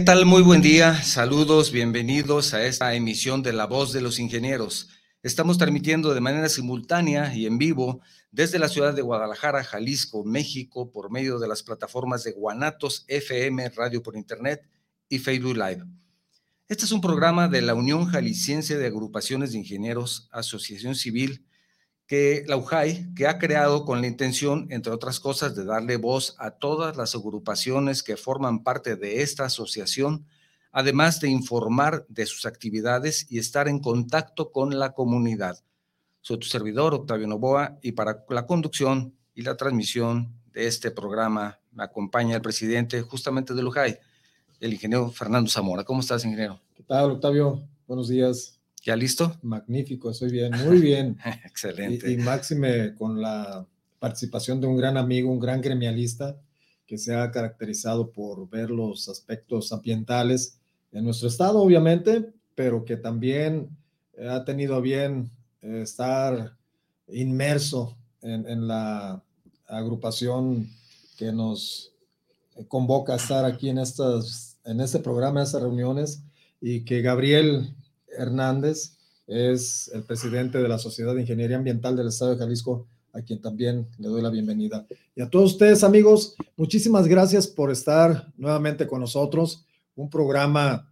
¿Qué tal? Muy buen día. Saludos, bienvenidos a esta emisión de La Voz de los Ingenieros. Estamos transmitiendo de manera simultánea y en vivo desde la ciudad de Guadalajara, Jalisco, México, por medio de las plataformas de Guanatos FM, Radio por Internet y Facebook Live. Este es un programa de la Unión Jalisciense de Agrupaciones de Ingenieros, Asociación Civil, que la UJAI, que ha creado con la intención, entre otras cosas, de darle voz a todas las agrupaciones que forman parte de esta asociación, además de informar de sus actividades y estar en contacto con la comunidad. Soy tu servidor, Octavio Novoa, y para la conducción y la transmisión de este programa me acompaña el presidente justamente de UJAI, el ingeniero Fernando Zamora. ¿Cómo estás, ingeniero? ¿Qué tal, Octavio? Buenos días. ¿Ya listo? Magnífico, estoy bien, muy bien. Excelente. Y, máxime con la participación de un gran amigo, un gran gremialista que se ha caracterizado por ver los aspectos ambientales en nuestro estado, obviamente, pero que también ha tenido bien eh, estar inmerso en, en la agrupación que nos convoca a estar aquí en, estas, en este programa, en estas reuniones, y que Gabriel Hernández es el presidente de la Sociedad de Ingeniería Ambiental del Estado de Jalisco, a quien también le doy la bienvenida. Y a todos ustedes, amigos, muchísimas gracias por estar nuevamente con nosotros. Un programa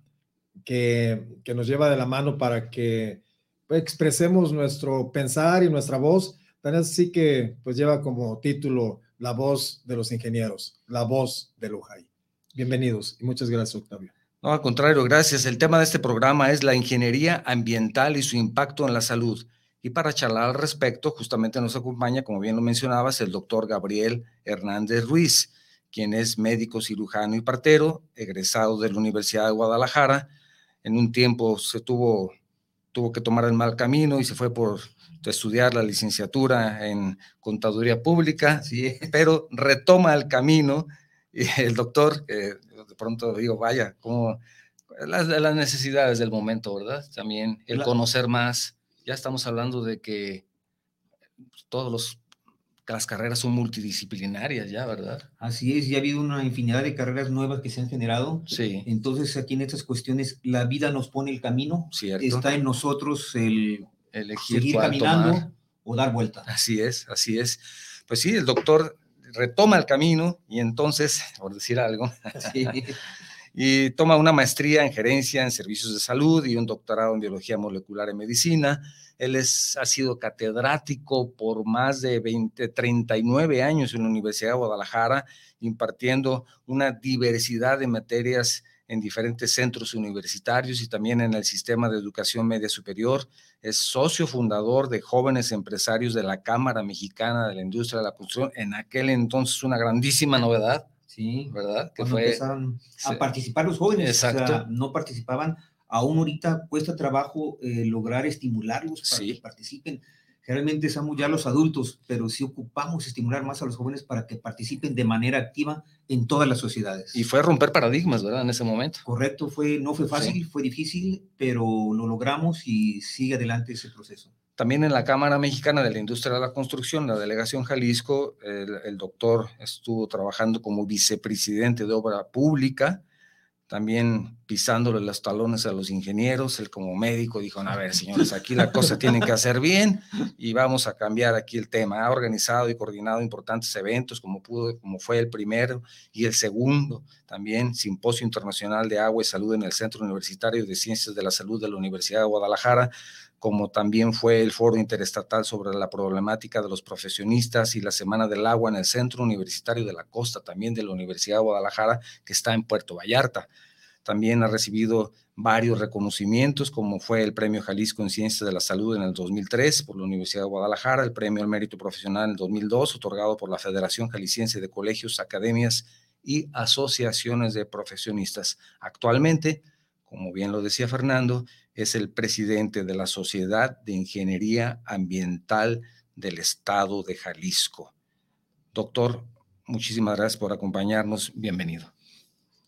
que, que nos lleva de la mano para que pues, expresemos nuestro pensar y nuestra voz. Tan así que pues lleva como título La voz de los ingenieros, la voz de Lujay. Bienvenidos y muchas gracias, Octavio. No, al contrario, gracias. El tema de este programa es la ingeniería ambiental y su impacto en la salud. Y para charlar al respecto, justamente nos acompaña, como bien lo mencionabas, el doctor Gabriel Hernández Ruiz, quien es médico cirujano y partero, egresado de la Universidad de Guadalajara. En un tiempo se tuvo, tuvo que tomar el mal camino y se fue por estudiar la licenciatura en contaduría pública, sí. pero retoma el camino el doctor, eh, pronto digo, vaya, como las, las, necesidades del momento, ¿verdad? También el conocer más. Ya estamos hablando de que todos los las carreras son multidisciplinarias ya, ¿verdad? Así es, ya ha habido una infinidad de carreras nuevas que se han generado. Sí. Entonces, aquí en estas cuestiones, la vida nos pone el camino. Cierto. Está en nosotros el elegir seguir caminando tomar. o dar vuelta. Así es, así es. Pues sí, el doctor retoma el camino y entonces, por decir algo, y toma una maestría en gerencia en servicios de salud y un doctorado en biología molecular y medicina. Él es, ha sido catedrático por más de 20, 39 años en la Universidad de Guadalajara, impartiendo una diversidad de materias en diferentes centros universitarios y también en el sistema de educación media superior. Es socio fundador de Jóvenes Empresarios de la Cámara Mexicana de la Industria de la Construcción. En aquel entonces una grandísima novedad. Sí, ¿verdad? Que fue, empezaron a sí. participar los jóvenes. Exacto. O sea, no participaban. Aún ahorita cuesta trabajo eh, lograr estimularlos para Sí. que participen. Generalmente somos ya los adultos, pero sí ocupamos estimular más a los jóvenes para que participen de manera activa en todas las sociedades. Y fue romper paradigmas, ¿verdad? En ese momento. Correcto, fue, no fue fácil, Sí. fue difícil, pero lo logramos y sigue adelante ese proceso. También en la Cámara Mexicana de la Industria de la Construcción, la delegación Jalisco, el, el doctor estuvo trabajando como vicepresidente de obra pública, también pisándole los talones a los ingenieros. Él como médico dijo, a ver, señores, aquí la cosa tienen que hacer bien y vamos a cambiar aquí el tema. Ha organizado y coordinado importantes eventos, como pudo, como fue el primero y el segundo, también Simposio Internacional de Agua y Salud en el Centro Universitario de Ciencias de la Salud de la Universidad de Guadalajara, como también fue el Foro Interestatal sobre la problemática de los profesionistas y la Semana del Agua en el Centro Universitario de la Costa, también de la Universidad de Guadalajara, que está en Puerto Vallarta. También ha recibido varios reconocimientos, como fue el Premio Jalisco en Ciencias de la Salud en el 2003 por la Universidad de Guadalajara, el Premio al Mérito Profesional en el 2002, otorgado por la Federación Jalisciense de Colegios, Academias y Asociaciones de Profesionistas. Actualmente, como bien lo decía Fernando, es el presidente de la Sociedad de Ingeniería Ambiental del Estado de Jalisco. Doctor, muchísimas gracias por acompañarnos. Bienvenido.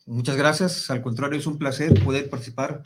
Muchas gracias. Al contrario, es un placer poder participar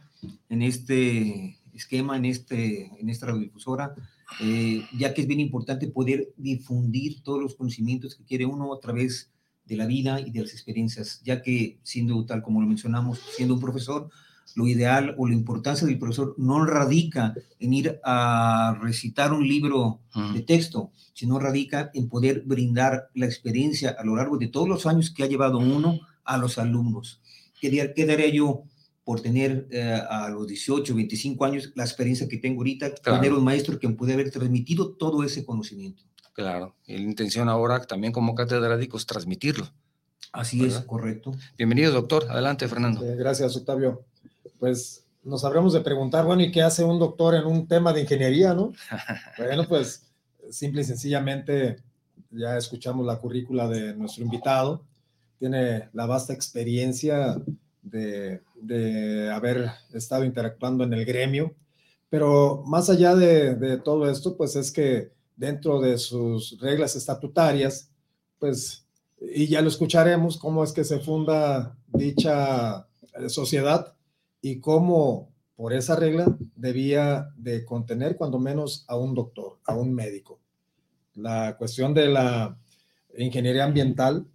en este esquema, en, este, en esta radiodifusora, eh, ya que es bien importante poder difundir todos los conocimientos que quiere uno a través de la vida y de las experiencias, ya que siendo tal como lo mencionamos, siendo un profesor, lo ideal o la importancia del profesor no radica en ir a recitar un libro de texto, sino radica en poder brindar la experiencia a lo largo de todos los años que ha llevado uno a los alumnos. ¿Qué, qué daría yo por tener eh, a los 18, 25 años la experiencia que tengo ahorita, tener un maestro que me puede haber transmitido todo ese conocimiento? Claro, y la intención ahora también como catedrático es transmitirlo. Así es, correcto. Bienvenido, doctor. Adelante, Fernando. gracias, Octavio. Pues nos habremos de preguntar, bueno, ¿y qué hace un doctor en un tema de ingeniería, no? bueno, pues simple y sencillamente ya escuchamos la currícula de nuestro invitado. Tiene la vasta experiencia de, de haber estado interactuando en el gremio, pero más allá de, de todo esto, pues es que dentro de sus reglas estatutarias, pues, y ya lo escucharemos, cómo es que se funda dicha sociedad y cómo por esa regla debía de contener cuando menos a un doctor, a un médico. La cuestión de la ingeniería ambiental,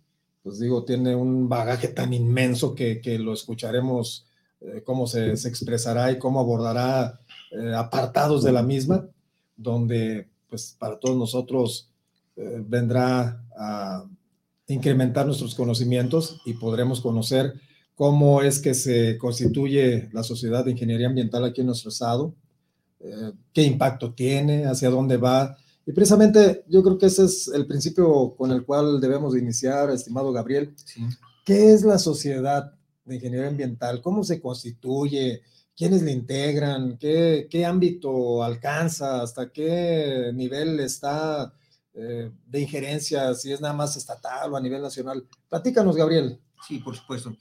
pues digo, tiene un bagaje tan inmenso que, que lo escucharemos eh, cómo se, se, expresará y cómo abordará eh, apartados de la misma, donde pues para todos nosotros eh, vendrá a incrementar nuestros conocimientos y podremos conocer cómo es que se constituye la sociedad de ingeniería ambiental aquí en nuestro estado, eh, qué impacto tiene, hacia dónde va. Y precisamente yo creo que ese es el principio con el cual debemos iniciar, estimado Gabriel. Sí. ¿Qué es la sociedad de ingeniería ambiental? ¿Cómo se constituye? quiénes le integran, qué, qué ámbito alcanza, hasta qué nivel está eh, de injerencia, si es nada más estatal o a nivel nacional. Platícanos, Gabriel. Sí, por supuesto.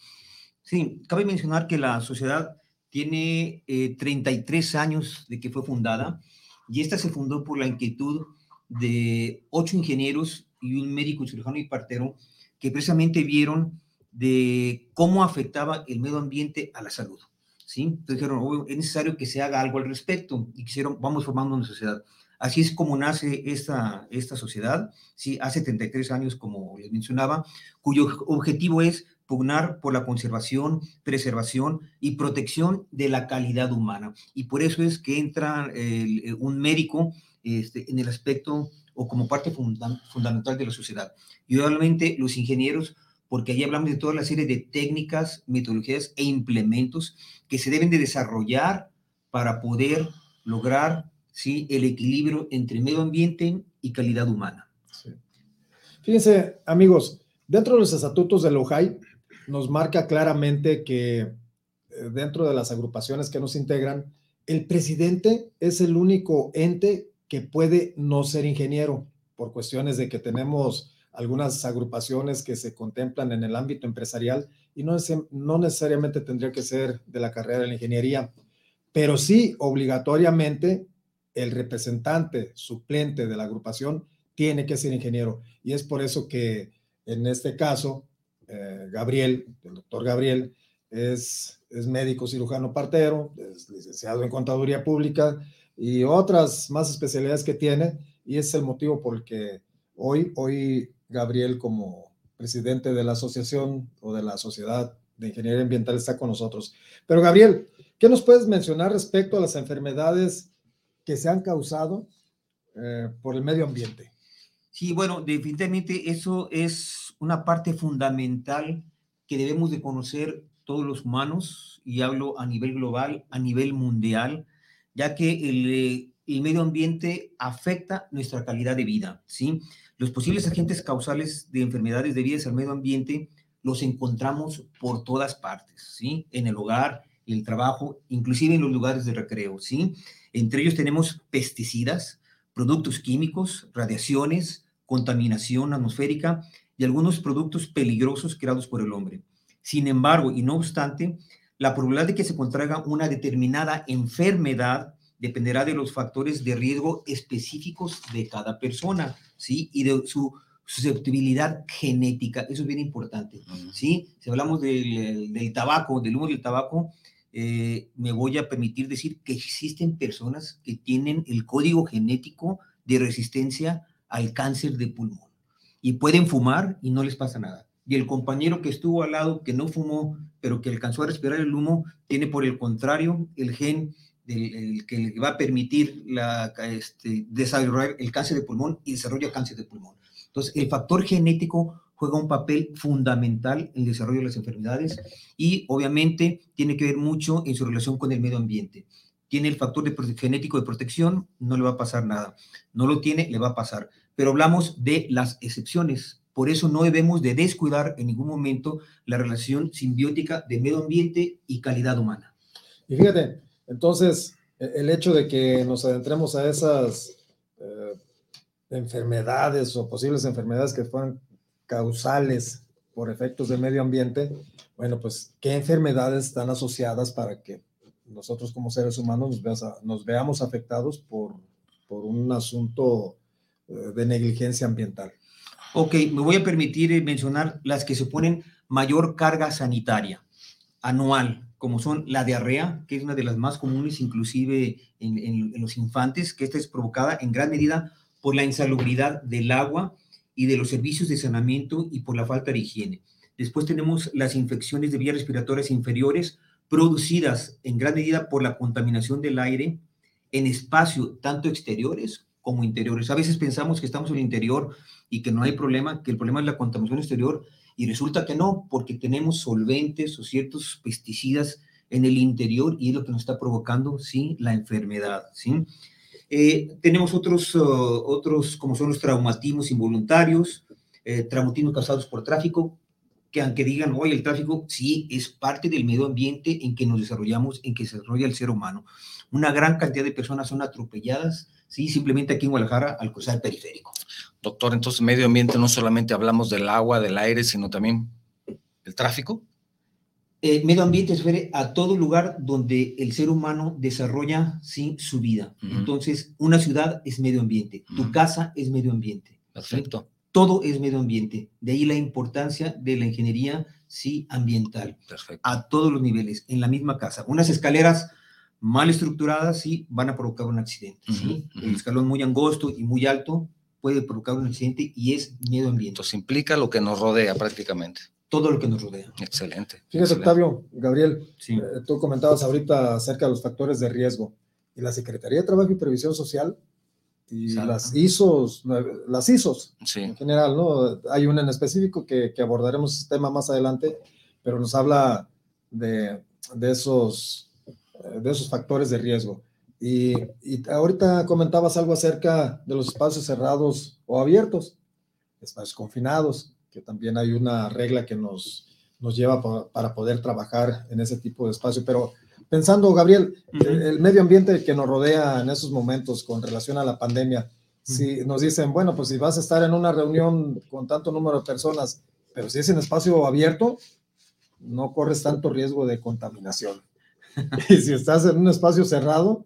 Sí, cabe mencionar que la sociedad tiene 33 eh, años de que fue fundada y esta se fundó por la inquietud de ocho ingenieros y un médico cirujano y partero que precisamente vieron de cómo afectaba el medio ambiente a la salud. ¿sí? Entonces dijeron, es necesario que se haga algo al respecto y quisieron, vamos formando una sociedad. Así es como nace esta, esta sociedad, ¿sí? Hace 33 años, como les mencionaba, cuyo objetivo es pugnar por la conservación, preservación y protección de la calidad humana. Y por eso es que entra un médico este, en el aspecto o como parte fundamental de la sociedad. Y obviamente los ingenieros porque ahí hablamos de toda la serie de técnicas, metodologías e implementos que se deben de desarrollar para poder lograr ¿sí? el equilibrio entre medio ambiente y calidad humana. Fíjense, amigos, dentro de los estatutos de OJAI nos marca claramente que eh, dentro de las agrupaciones que nos integran, el presidente es el único ente que puede no ser ingeniero por cuestiones de que tenemos algunas agrupaciones que se contemplan en el ámbito empresarial y no, es, no necesariamente tendría que ser de la carrera de la ingeniería, pero sí obligatoriamente el representante suplente de la agrupación tiene que ser ingeniero. Y es por eso que en este caso, eh, Gabriel, el doctor Gabriel, es, es médico cirujano partero, es licenciado en contaduría pública y otras más especialidades que tiene, y es el motivo por el que hoy, hoy Gabriel como presidente de la asociación o de la sociedad de ingeniería ambiental está con nosotros. Pero Gabriel, ¿qué nos puedes mencionar respecto a las enfermedades que se han causado eh, por el medio ambiente? Sí, bueno, definitivamente eso es una parte fundamental que debemos de conocer todos los humanos, y hablo a nivel global, a nivel mundial, ya que el, eh, el medio ambiente afecta nuestra calidad de vida, ¿sí? Los posibles agentes causales de enfermedades debidas al medio ambiente los encontramos por todas partes, ¿sí? En el hogar, el trabajo, inclusive en los lugares de recreo, ¿sí? Entre ellos tenemos pesticidas, productos químicos, radiaciones, contaminación atmosférica y algunos productos peligrosos creados por el hombre. Sin embargo, y no obstante, la probabilidad de que se contraiga una determinada enfermedad dependerá de los factores de riesgo específicos de cada persona, ¿sí? Y de su susceptibilidad genética, eso es bien importante, ¿sí? Si hablamos del, del, tabaco, del humo del tabaco, eh, me voy a permitir decir que existen personas que tienen el código genético de resistencia al cáncer de pulmón y pueden fumar y no les pasa nada. y el compañero que estuvo al lado, que no fumó, pero que alcanzó a respirar el humo, tiene por el contrario el gen del, que le va a permitir la, este, desarrollar el cáncer de pulmón y desarrolla cáncer de pulmón. Entonces, el factor genético juega un papel fundamental en el desarrollo de las enfermedades y obviamente tiene que ver mucho en su relación con el medio ambiente. Tiene el factor de genético de protección, no le va a pasar nada. No lo tiene, le va a pasar. Pero hablamos de las excepciones. Por eso no debemos de descuidar en ningún momento la relación simbiótica de medio ambiente y calidad humana. Y fíjate, entonces, e, el hecho de que nos adentremos a esas eh, enfermedades o posibles enfermedades que fueran causales por efectos del medio ambiente, bueno, pues, ¿qué enfermedades están asociadas para que nosotros como seres humanos nos, veamos afectados por, por un asunto de negligencia ambiental? Ok, me voy a permitir eh, mencionar las que suponen mayor carga sanitaria anual, como son la diarrea, que es una de las más comunes inclusive en, en los infantes, que esta es provocada en gran medida por la insalubridad del agua y de los servicios de saneamiento y por la falta de higiene. Después tenemos las infecciones de vías respiratorias inferiores producidas en gran medida por la contaminación del aire en espacios tanto exteriores como interiores. A veces pensamos que estamos en el interior y que no hay problema, que el problema es la contaminación exterior y resulta que no, porque tenemos solventes o ciertos pesticidas en el interior y es lo que nos está provocando, sí, la enfermedad, ¿sí? Eh, tenemos otros, uh, otros, como son los traumatismos involuntarios, eh, traumatismos causados por tráfico, que aunque digan, hoy el tráfico sí es parte del medio ambiente en que nos desarrollamos, en que se desarrolla el ser humano. Una gran cantidad de personas son atropelladas, sí, simplemente aquí en Guadalajara al cruzar el periférico. Doctor, entonces medio ambiente no solamente hablamos del agua, del aire, sino también el tráfico. Eh, medio ambiente se refiere a todo lugar donde el ser humano desarrolla ¿sí? su vida. Entonces, una ciudad es medio ambiente, tu casa es medio ambiente. Perfecto. Todo es medio ambiente. De ahí la importancia de la ingeniería sí ambiental. Perfecto. A todos los niveles, en la misma casa. Unas escaleras mal estructuradas sí van a provocar un accidente. El escalón muy angosto y muy alto puede provocar un accidente y es medio ambiente. Entonces implica lo que nos rodea prácticamente todo lo que nos rodea. Excelente. Fíjate, Octavio, Gabriel, eh, tú comentabas ahorita acerca de los factores de riesgo. Y la Secretaría de Trabajo y Previsión Social y las ISOs, las ISOs en general, ¿no? Hay una en específico que, que, abordaremos este tema más adelante, pero nos habla de, de, esos, eh, de esos factores de riesgo. Y, y ahorita comentabas algo acerca de los espacios cerrados o abiertos, espacios confinados que también hay una regla que nos, nos lleva para poder trabajar en ese tipo de espacio. Pero pensando, Gabriel, el, medio ambiente que nos rodea en esos momentos con relación a la pandemia, si nos dicen, bueno, pues si vas a estar en una reunión con tanto número de personas, pero si es en espacio abierto, no corres tanto riesgo de contaminación. y si estás en un espacio cerrado,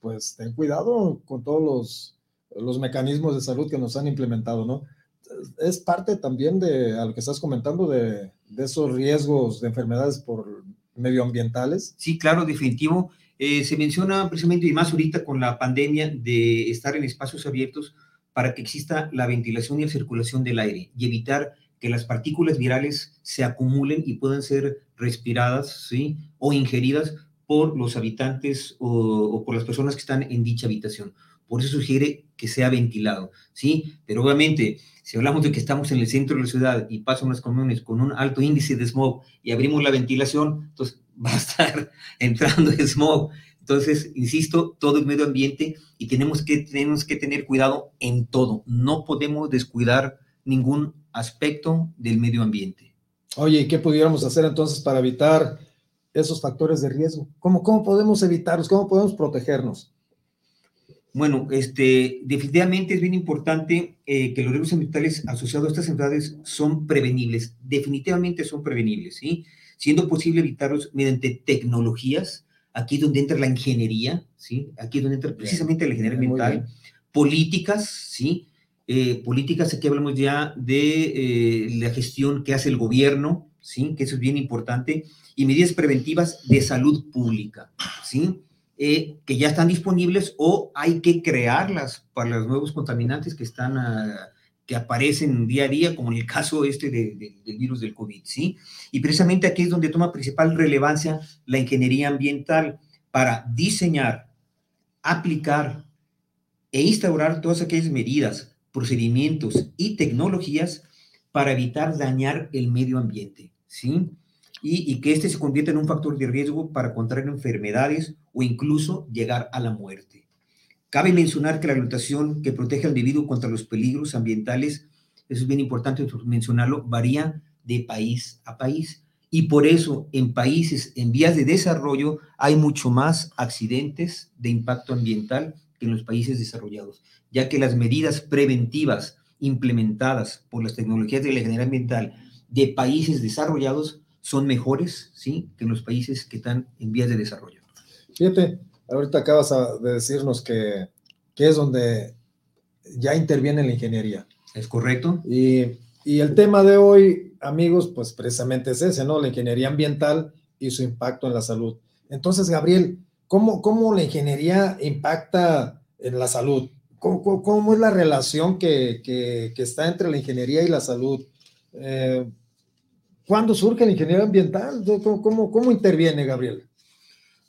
pues ten cuidado con todos los, los mecanismos de salud que nos han implementado, ¿no? es parte también de a lo que estás comentando de, esos riesgos de enfermedades por medioambientales. Sí, claro, definitivo. Eh, se menciona precisamente, y más ahorita con la pandemia, de estar en espacios abiertos para que exista la ventilación y la circulación del aire y evitar que las partículas virales se acumulen y puedan ser respiradas ¿sí? o ingeridas por los habitantes o, o por las personas que están en dicha habitación. Por eso sugiere que sea ventilado, ¿sí? Pero obviamente, si hablamos de que estamos en el centro de la ciudad y pasan unas comunes con un alto índice de smog y abrimos la ventilación, entonces va a estar entrando el smog. Entonces, insisto, todo es medio ambiente y tenemos que, tenemos que tener cuidado en todo. No podemos descuidar ningún aspecto del medio ambiente. Oye, ¿y qué pudiéramos hacer entonces para evitar esos factores de riesgo? ¿Cómo, cómo podemos evitarlos? ¿Cómo podemos protegernos? Bueno, este, definitivamente es bien importante eh, que los riesgos ambientales asociados a estas enfermedades son prevenibles, definitivamente son prevenibles, ¿sí? Siendo posible evitarlos mediante tecnologías, aquí es donde entra la ingeniería, ¿sí? Aquí es donde entra precisamente la ingeniería ambiental, políticas, ¿sí? Eh, políticas, aquí hablamos ya de eh, la gestión que hace el gobierno, ¿sí? Que eso es bien importante, y medidas preventivas de salud pública, ¿sí? Eh, que ya están disponibles o hay que crearlas para los nuevos contaminantes que están, que aparecen día a día, como en el caso este del virus del COVID, ¿sí? Y precisamente aquí es donde toma principal relevancia la ingeniería ambiental para diseñar, aplicar e instaurar todas aquellas medidas, procedimientos y tecnologías para evitar dañar el medio ambiente, ¿sí? Y, que este se convierta en un factor de riesgo para contraer enfermedades o incluso llegar a la muerte. Cabe mencionar que la glutación que protege al individuo contra los peligros ambientales, eso es bien importante mencionarlo, varía de país a país. Y por eso en países en vías de desarrollo hay mucho más accidentes de impacto ambiental que en los países desarrollados, ya que las medidas preventivas implementadas por las tecnologías de la ingeniería ambiental de países desarrollados son mejores, ¿sí?, que los países que están en vías de desarrollo. Fíjate, ahorita acabas de decirnos que, que es donde ya interviene la ingeniería. Es correcto. Y, y, el tema de hoy, amigos, pues precisamente es ese, ¿no? La ingeniería ambiental y su impacto en la salud. Entonces, Gabriel, ¿cómo, cómo la ingeniería impacta en la salud? ¿Cómo, cómo es la relación que, que, que, está entre la ingeniería y la salud? Eh, ¿Cuándo surge la ingeniería ambiental? ¿Cómo, cómo, cómo interviene, Gabriel?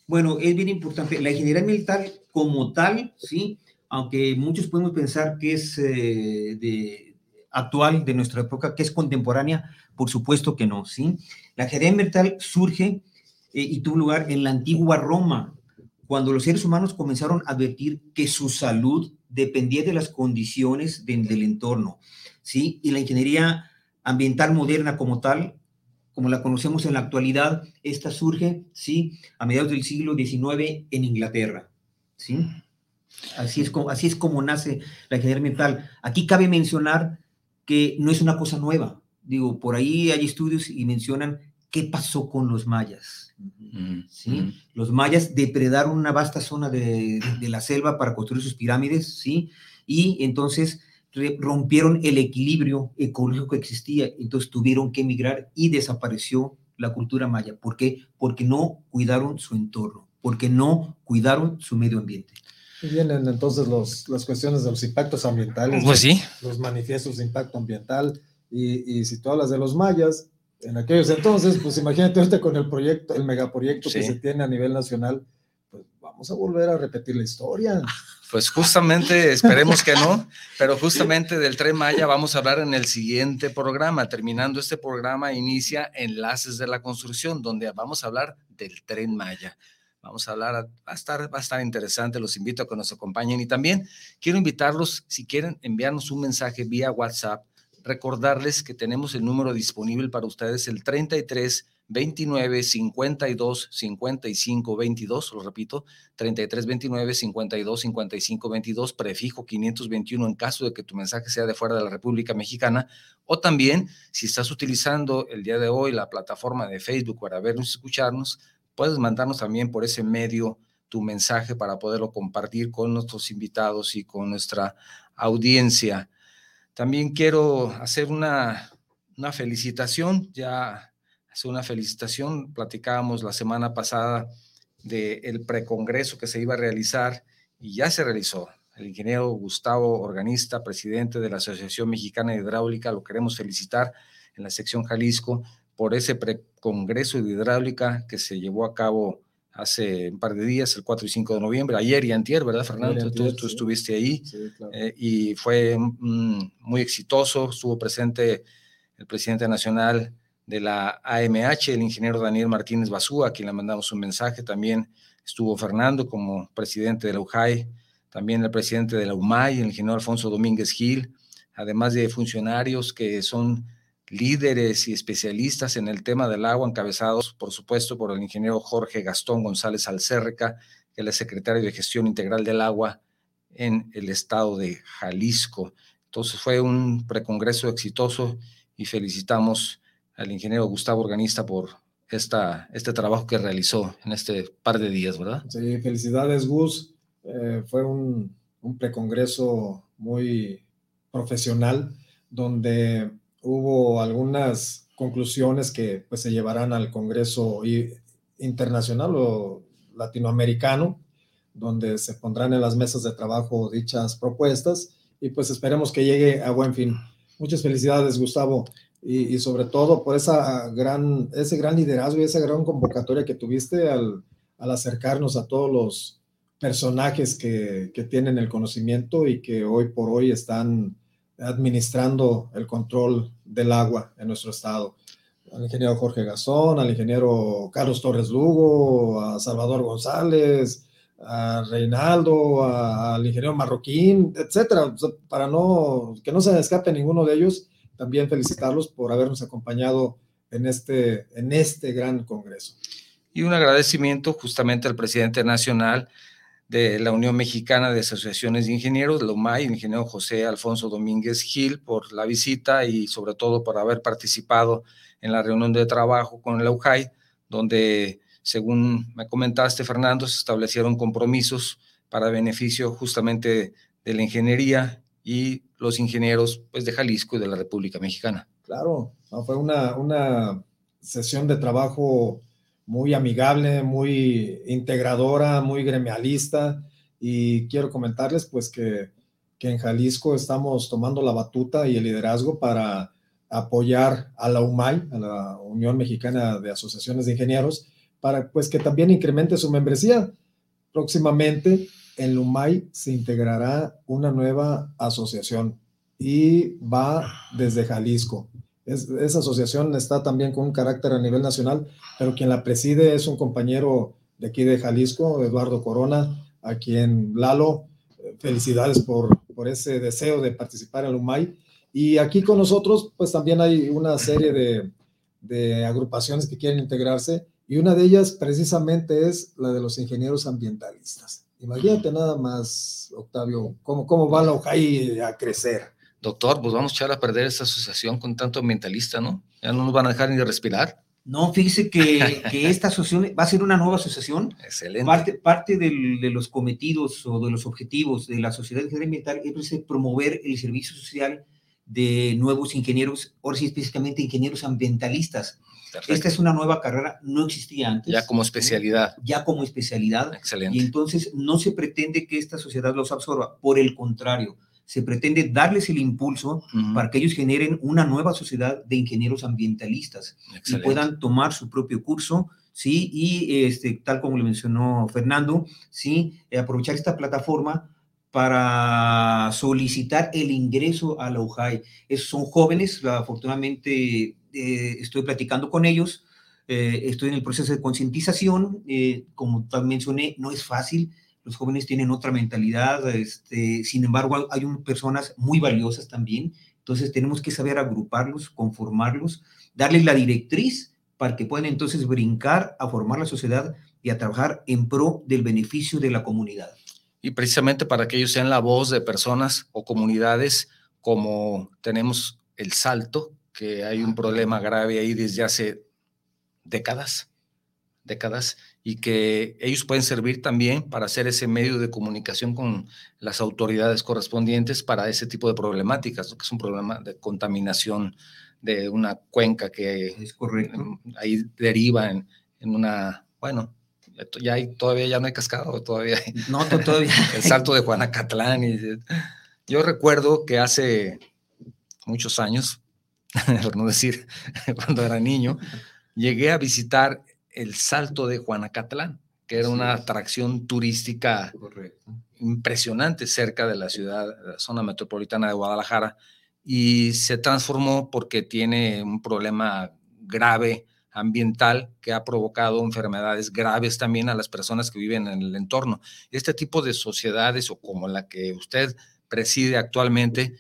Bueno, es bien importante. La ingeniería ambiental como tal, ¿sí? Aunque muchos podemos pensar que es eh, de, actual, de nuestra época, que es contemporánea, por supuesto que no, ¿sí? La ingeniería ambiental surge eh, y tuvo lugar en la antigua Roma, cuando los seres humanos comenzaron a advertir que su salud dependía de las condiciones de, del entorno, ¿sí? Y la ingeniería ambiental moderna como tal como la conocemos en la actualidad, esta surge, ¿sí? A mediados del siglo XIX en Inglaterra, ¿sí? Así es como, así es como nace la ingeniería ambiental. Aquí cabe mencionar que no es una cosa nueva. Digo, por ahí hay estudios y mencionan qué pasó con los mayas. ¿sí? Los mayas depredaron una vasta zona de, de, la selva para construir sus pirámides, ¿sí? Y entonces rompieron el equilibrio ecológico que existía, entonces tuvieron que emigrar y desapareció la cultura maya. ¿Por qué? Porque no cuidaron su entorno, porque no cuidaron su medio ambiente. Y vienen entonces los, las cuestiones de los impactos ambientales, pues sí. los manifiestos de impacto ambiental, y, y, si tú hablas de los mayas, en aquellos entonces, pues imagínate ahorita con el proyecto, el megaproyecto sí. que se tiene a nivel nacional, pues vamos a volver a repetir la historia. Pues justamente, esperemos que no, pero justamente del Tren Maya vamos a hablar en el siguiente programa. Terminando este programa, inicia Enlaces de la Construcción, donde vamos a hablar del Tren Maya. Vamos a hablar, va a estar, va a estar interesante, los invito a que nos acompañen y también quiero invitarlos, si quieren enviarnos un mensaje vía WhatsApp, recordarles que tenemos el número disponible para ustedes, el 33 29 52 55 22, lo repito, 33 29 52 55 22, prefijo 521 en caso de que tu mensaje sea de fuera de la República Mexicana, o también si estás utilizando el día de hoy la plataforma de Facebook para vernos y escucharnos, puedes mandarnos también por ese medio tu mensaje para poderlo compartir con nuestros invitados y con nuestra audiencia. También quiero hacer una, una felicitación, ya hace una felicitación. Platicábamos la semana pasada del precongreso que se iba a realizar y ya se realizó. El ingeniero Gustavo Organista, presidente de la Asociación Mexicana de Hidráulica, lo queremos felicitar en la sección Jalisco por ese precongreso de hidráulica que se llevó a cabo hace un par de días, el 4 y 5 de noviembre, ayer y antier, ¿verdad, Fernando? Antier, tú, tú sí. estuviste ahí sí, claro. eh, y fue mm, muy exitoso. Estuvo presente el presidente nacional de la AMH, el ingeniero Daniel Martínez Basúa, a quien le mandamos un mensaje. También estuvo Fernando como presidente de la UJAI, también el presidente de la UMAI, el ingeniero Alfonso Domínguez Gil, además de funcionarios que son líderes y especialistas en el tema del agua, encabezados, por supuesto, por el ingeniero Jorge Gastón González Alcérreca, que es el secretario de Gestión Integral del Agua en el estado de Jalisco. Entonces fue un precongreso exitoso y felicitamos al ingeniero Gustavo Organista por esta, este trabajo que realizó en este par de días, ¿verdad? Sí, felicidades, Gus. Eh, fue un, un precongreso muy profesional donde hubo algunas conclusiones que pues, se llevarán al Congreso Internacional o Latinoamericano, donde se pondrán en las mesas de trabajo dichas propuestas y pues esperemos que llegue a buen fin. Muchas felicidades, Gustavo, y, sobre todo por esa gran, ese gran liderazgo y esa gran convocatoria que tuviste al, al acercarnos a todos los personajes que, que, tienen el conocimiento y que hoy por hoy están administrando el control del agua en nuestro estado. Al ingeniero Jorge Gazón, al ingeniero Carlos Torres Lugo, a Salvador González, a Reinaldo, al ingeniero Marroquín, etcétera, para no que no se escape ninguno de ellos, también felicitarlos por habernos acompañado en este, en este gran congreso. Y un agradecimiento justamente al presidente nacional de la Unión Mexicana de Asociaciones de Ingenieros, la UMAI, el ingeniero José Alfonso Domínguez Gil, por la visita y sobre todo por haber participado en la reunión de trabajo con la UJAI, donde según me comentaste, Fernando, se establecieron compromisos para beneficio justamente de la ingeniería y los ingenieros pues, de Jalisco y de la República Mexicana. Claro, fue una, una sesión de trabajo muy amigable, muy integradora, muy gremialista y quiero comentarles pues que, que en Jalisco estamos tomando la batuta y el liderazgo para apoyar a la UMAI, a la Unión Mexicana de Asociaciones de Ingenieros, para pues que también incremente su membresía. Próximamente en Lumay se integrará una nueva asociación y va desde Jalisco. esa asociación está también con un carácter a nivel nacional, pero quien la preside es un compañero de aquí de Jalisco, Eduardo Corona, a quien Lalo, felicidades por, por ese deseo de participar en Lumay. Y aquí con nosotros, pues también hay una serie de, de agrupaciones que quieren integrarse y una de ellas precisamente es la de los ingenieros ambientalistas. Imagínate nada más, Octavio, cómo, cómo va la OJAI a crecer. Doctor, pues vamos a echar a perder esta asociación con tanto ambientalista, ¿no? Ya no nos van a dejar ni de respirar. No, fíjese que, que esta asociación va a ser una nueva asociación. Excelente. Parte, parte del, de los cometidos o de los objetivos de la Sociedad de Ambiental es pues, promover el servicio social de nuevos ingenieros, ahora sí específicamente ingenieros ambientalistas. Esta es una nueva carrera, no existía antes. Ya como especialidad. Ya como especialidad. Excelente. Y entonces no se pretende que esta sociedad los absorba, por el contrario, se pretende darles el impulso para que ellos generen una nueva sociedad de ingenieros ambientalistas y puedan tomar su propio curso, ¿sí? Y este, tal como le mencionó Fernando, ¿sí? aprovechar esta plataforma para solicitar el ingreso a la UJAI. son jóvenes, afortunadamente eh, estoy platicando con ellos, eh, estoy en el proceso de concientización, eh, como también mencioné, no es fácil, los jóvenes tienen otra mentalidad, este, sin embargo hay personas muy valiosas también, entonces tenemos que saber agruparlos, conformarlos, darles la directriz para que puedan entonces brincar a formar la sociedad y a trabajar en pro del beneficio de la comunidad. Y precisamente para que ellos sean la voz de personas o comunidades como tenemos el Salto, que hay un problema grave ahí desde hace décadas, décadas, y que ellos pueden servir también para hacer ese medio de comunicación con las autoridades correspondientes para ese tipo de problemáticas, que es un problema de contaminación de una cuenca que es correcto. ahí deriva en, en una, bueno, ya hay, todavía ya no hay cascado, todavía No, todavía. el salto de Juanacatlán. Y, yo recuerdo que hace muchos años, por no decir cuando era niño, llegué a visitar el salto de Juanacatlán, que era una atracción turística impresionante cerca de la ciudad, la zona metropolitana de Guadalajara, y se transformó porque tiene un problema grave ambiental que ha provocado enfermedades graves también a las personas que viven en el entorno. Este tipo de sociedades o como la que usted preside actualmente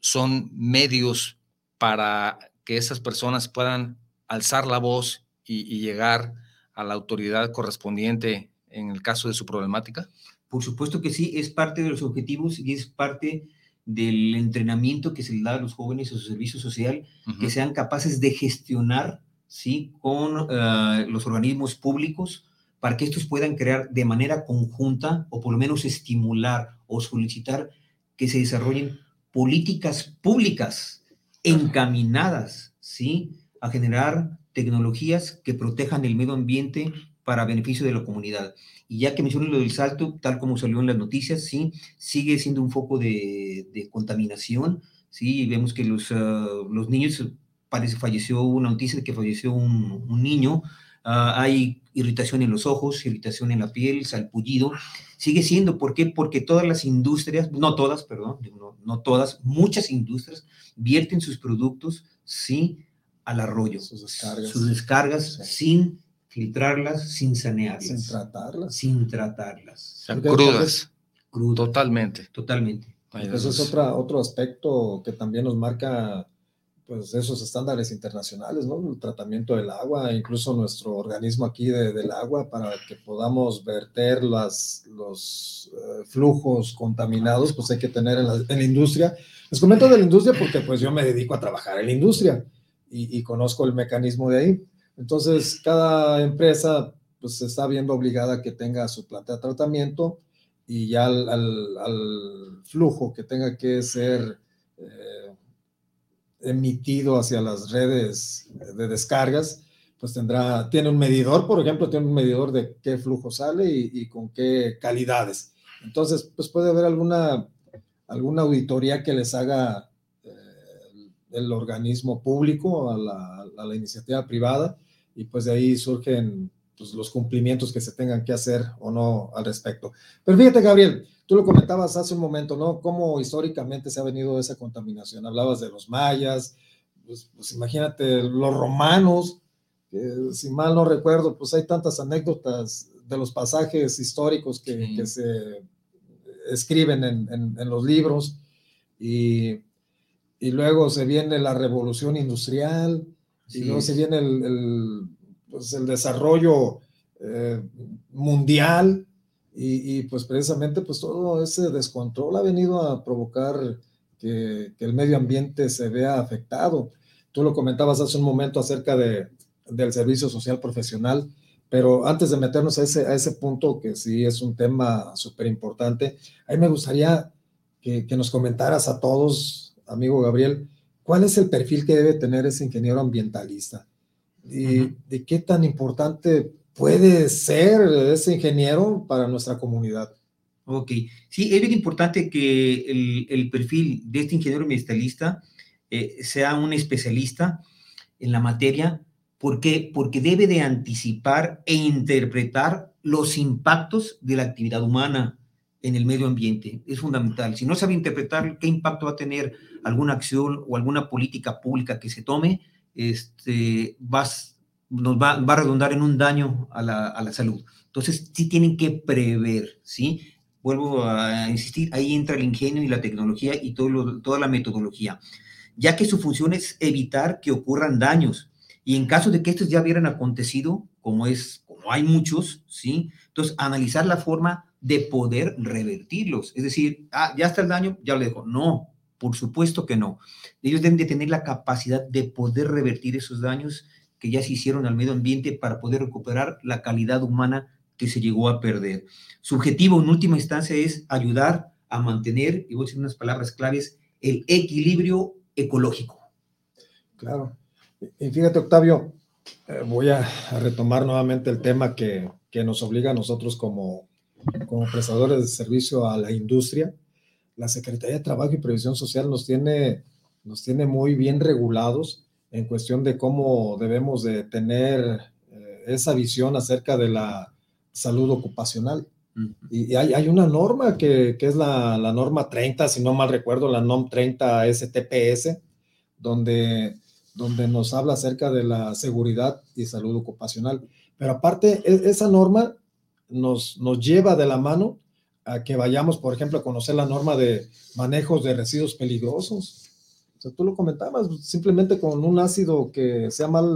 son medios para que esas personas puedan alzar la voz y, llegar a la autoridad correspondiente en el caso de su problemática? Por supuesto que sí, es parte de los objetivos y es parte del entrenamiento que se le da a los jóvenes a su servicio social, que sean capaces de gestionar ¿sí? con eh, los organismos públicos para que estos puedan crear de manera conjunta o por lo menos estimular o solicitar que se desarrollen políticas públicas encaminadas ¿sí? a generar tecnologías que protejan el medio ambiente para beneficio de la comunidad. Y ya que mencioné lo del salto, tal como salió en las noticias, sí, sigue siendo un foco de, contaminación, sí, vemos que los, ah, los niños, parece falleció una noticia de que falleció un, niño, ah, hay irritación en los ojos, irritación en la piel, salpullido, sigue siendo, ¿por qué? Porque todas las industrias, no todas, perdón, no, no todas, muchas industrias vierten sus productos, sí, al arroyo, sus descargas, sus descargas sin filtrarlas, sin sanearlas. Sin tratarlas. Sin tratarlas. crudas. Totalmente. Totalmente. Eso es otra, otro aspecto que también nos marca pues esos estándares internacionales, ¿no? El tratamiento del agua, incluso nuestro organismo aquí del agua para que podamos verter las, los eh, flujos contaminados, pues hay que tener en la, industria. Les comento de la industria porque pues yo me dedico a trabajar en la industria y, y conozco el mecanismo de ahí. Entonces, cada empresa pues se está viendo obligada a que tenga su planta de tratamiento y ya al, al, flujo que tenga que ser eh, emitido hacia las redes de descargas, pues tendrá, tiene un medidor, por ejemplo, tiene un medidor de qué flujo sale y, con qué calidades. Entonces, pues puede haber alguna, alguna auditoría que les haga eh, el organismo público a la, a la iniciativa privada y pues de ahí surgen pues, los cumplimientos que se tengan que hacer o no al respecto. Pero fíjate, Gabriel, tú lo comentabas hace un momento, ¿no? Cómo históricamente se ha venido esa contaminación. Hablabas de los mayas, pues, pues imagínate los romanos, que si mal no recuerdo, pues hay tantas anécdotas de los pasajes históricos que, que se escriben en, en, los libros y, y luego se viene la revolución industrial y luego se viene el, pues el desarrollo eh, mundial y, pues precisamente pues todo ese descontrol ha venido a provocar que, el medio ambiente se vea afectado. Tú lo comentabas hace un momento acerca de, del servicio social profesional, pero antes de meternos a ese, a ese punto, que sí es un tema súper importante, a mí me gustaría que, que, nos comentaras a todos, amigo Gabriel, ¿Cuál es el perfil que debe tener ese ingeniero ambientalista? ¿Y de qué tan importante puede ser ese ingeniero para nuestra comunidad? Ok, sí, es bien importante que el, perfil de este ingeniero ambientalista eh, sea un especialista en la materia. ¿Por qué? Porque debe de anticipar e interpretar los impactos de la actividad humana en el medio ambiente. Es fundamental. Si no sabe interpretar qué impacto va a tener alguna acción o alguna política pública que se tome, este, vas, nos va, va, a redundar en un daño a la, a la, salud. Entonces, sí tienen que prever, ¿sí? Vuelvo a insistir, ahí entra el ingenio y la tecnología y todo toda la metodología, ya que su función es evitar que ocurran daños. Y en caso de que estos ya hubieran acontecido, como es, como hay muchos, ¿sí? Entonces, analizar la forma de poder revertirlos. Es decir, ah, ya está el daño, ya lo dejo. No, por supuesto que no. Ellos deben de tener la capacidad de poder revertir esos daños que ya se hicieron al medio ambiente para poder recuperar la calidad humana que se llegó a perder. Su objetivo en última instancia es ayudar a mantener, y voy a decir unas palabras claves, el equilibrio ecológico. Claro. Y fíjate, Octavio, eh, voy a, retomar nuevamente el tema que, que nos obliga a nosotros como, como prestadores de servicio a la industria, la Secretaría de Trabajo y Previsión Social nos tiene, nos tiene muy bien regulados en cuestión de cómo debemos de tener eh, esa visión acerca de la salud ocupacional. Y, hay, hay, una norma que, que es la, la, norma 30, si no mal recuerdo, la NOM 30 STPS, donde, donde nos habla acerca de la seguridad y salud ocupacional. Pero aparte, e, esa norma nos, nos lleva de la mano a que vayamos, por ejemplo, a conocer la norma de manejos de residuos peligrosos. O sea, tú lo comentabas, simplemente con un ácido que sea mal,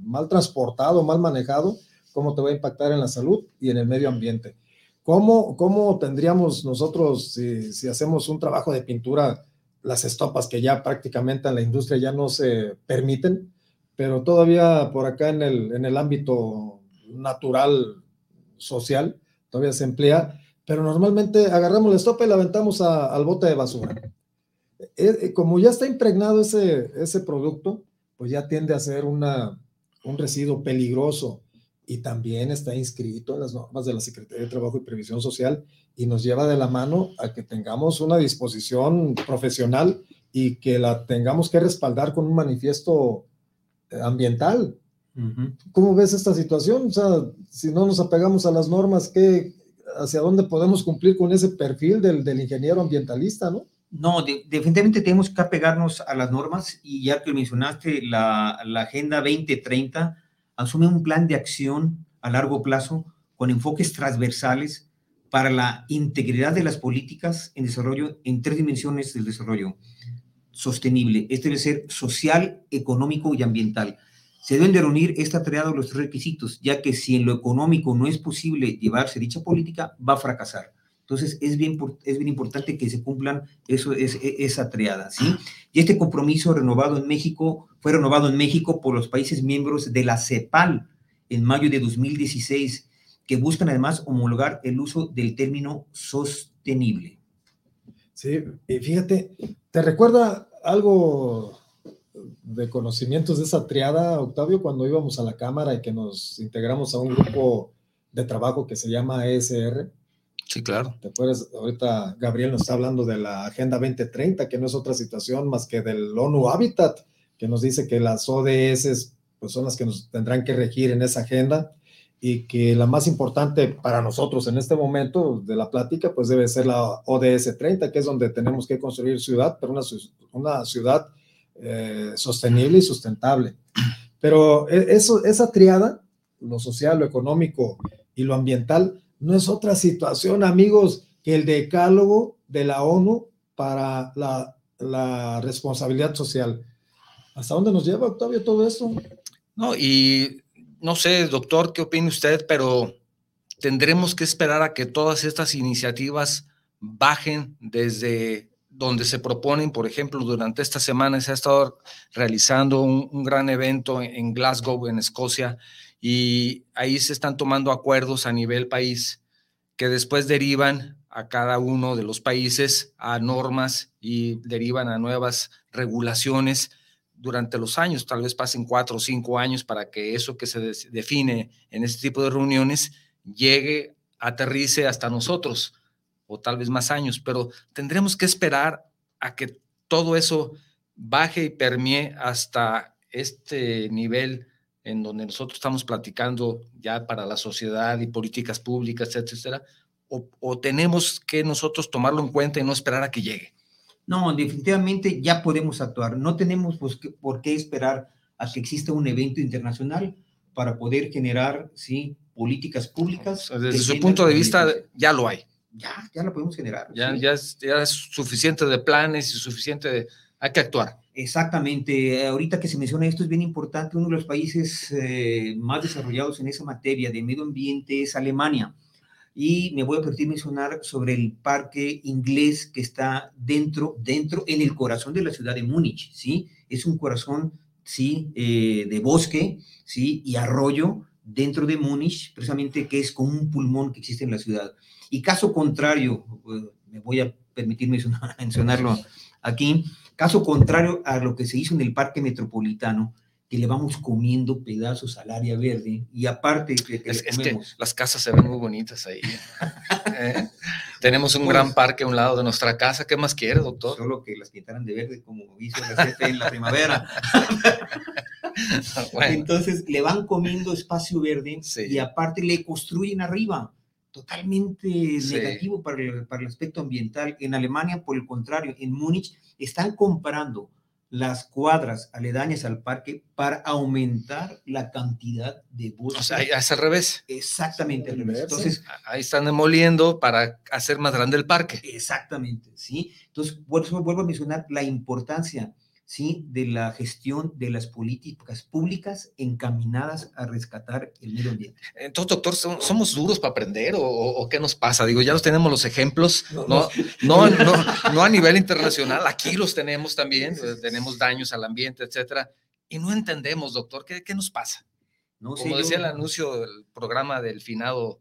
mal transportado, mal manejado, cómo te va a impactar en la salud y en el medio ambiente. ¿Cómo, cómo tendríamos nosotros, si, si hacemos un trabajo de pintura, las estopas que ya prácticamente en la industria ya no se permiten, pero todavía por acá en el, en el ámbito natural social, todavía se emplea, pero normalmente agarramos la estopa y la aventamos al bote de basura. Eh, eh, como ya está impregnado ese, ese producto, pues ya tiende a ser una, un residuo peligroso y también está inscrito en las normas de la Secretaría de Trabajo y Previsión Social y nos lleva de la mano a que tengamos una disposición profesional y que la tengamos que respaldar con un manifiesto eh, ambiental. ¿Cómo ves esta situación? O sea, si no nos apegamos a las normas, ¿qué, ¿hacia dónde podemos cumplir con ese perfil del, del ingeniero ambientalista, no? No, definitivamente tenemos que apegarnos a las normas y ya que mencionaste, la, la Agenda 2030 asume un plan de acción a largo plazo con enfoques transversales para la integridad de las políticas en desarrollo en tres dimensiones del desarrollo sostenible. Este debe ser social, económico y ambiental. Se deben de reunir esta triada los requisitos, ya que si en lo económico no es posible llevarse dicha política, va a fracasar. Entonces, es bien, es bien importante que se cumplan eso, es, e, esa triada, ¿sí? Y este compromiso renovado en México fue renovado en México por los países miembros de la CEPAL en mayo de 2016, que buscan además homologar el uso del término sostenible. Sí, y fíjate, ¿te recuerda algo de conocimientos de esa triada, Octavio, cuando íbamos a la Cámara y que nos integramos a un grupo de trabajo que se llama ESR? Sí, claro. ¿Te acuerdas? Ahorita Gabriel nos está hablando de la Agenda 2030, que no es otra situación más que del ONU Habitat, que nos dice que las ODS pues, son las que nos tendrán que regir en esa agenda y que la más importante para nosotros en este momento de la plática, pues debe ser la ODS 30, que es donde tenemos que construir ciudad, pero una, una ciudad eh, sostenible y sustentable. Pero e, eso, esa triada, lo social, lo económico y lo ambiental, no es otra situación, amigos, que el decálogo de la ONU para la, la responsabilidad social. ¿Hasta dónde nos lleva, Octavio, todo eso? No, y no sé, doctor, ¿qué opina usted? Pero tendremos que esperar a que todas estas iniciativas bajen desde donde se proponen, por ejemplo, durante esta semana se ha estado realizando un, gran evento en Glasgow, en Escocia, y ahí se están tomando acuerdos a nivel país que después derivan a cada uno de los países a normas y derivan a nuevas regulaciones durante los años, tal vez pasen cuatro o cinco años para que eso que se define en este tipo de reuniones llegue, aterrice hasta nosotros, o tal vez más años, pero tendremos que esperar a que todo eso baje y permee hasta este nivel en donde nosotros estamos platicando ya para la sociedad y políticas públicas, etcétera, o, tenemos que nosotros tomarlo en cuenta y no esperar a que llegue? No, definitivamente ya podemos actuar. No tenemos pues, por qué esperar a que exista un evento internacional para poder generar sí, políticas públicas. desde su punto de vista, ya lo hay. Ya, ya lo podemos generar. Ya, ya, es, ya es suficiente de planes y suficiente de... Hay que actuar. Exactamente. Ahorita que se menciona esto es bien importante. Uno de los países eh, más desarrollados en esa materia de medio ambiente es Alemania. Y me voy a permitir mencionar sobre el parque inglés que está dentro, dentro, en el corazón de la ciudad de Múnich, ¿sí? Es un corazón, ¿sí? Eh, de bosque, ¿sí? Y arroyo dentro de Múnich, precisamente que es como un pulmón que existe en la ciudad. Y caso contrario, me voy a permitir mencionarlo aquí, Caso contrario a lo que se hizo en el Parque Metropolitano, que le vamos comiendo pedazos al área verde y aparte que, es, que las casas se ven muy bonitas ahí. ¿eh? Tenemos un gran pues parque a un lado de nuestra casa. ¿Qué más quiere, doctor? Solo que las pintaran de verde como hizo la CFE en la primavera. Entonces le van comiendo espacio verde y aparte le construyen arriba totalmente negativo para el, para el aspecto ambiental. En Alemania, por el contrario, en Múnich están comprando las cuadras aledañas al parque para aumentar la cantidad de buses. O sea, es al revés. Exactamente al revés. Entonces, ahí están demoliendo para hacer más grande el parque. Exactamente, ¿sí? Entonces, por eso vuelvo a mencionar la importancia ¿sí? de la gestión de las políticas públicas encaminadas a rescatar el medio ambiente. Entonces, doctor, ¿somos duros para aprender o, qué nos pasa? Digo, ya los tenemos los ejemplos, no, no, no, no, a nivel internacional, aquí los tenemos también, tenemos daños al ambiente, etcétera, y no entendemos, doctor, ¿qué, qué nos pasa? No, Como decía el anuncio del programa del finado,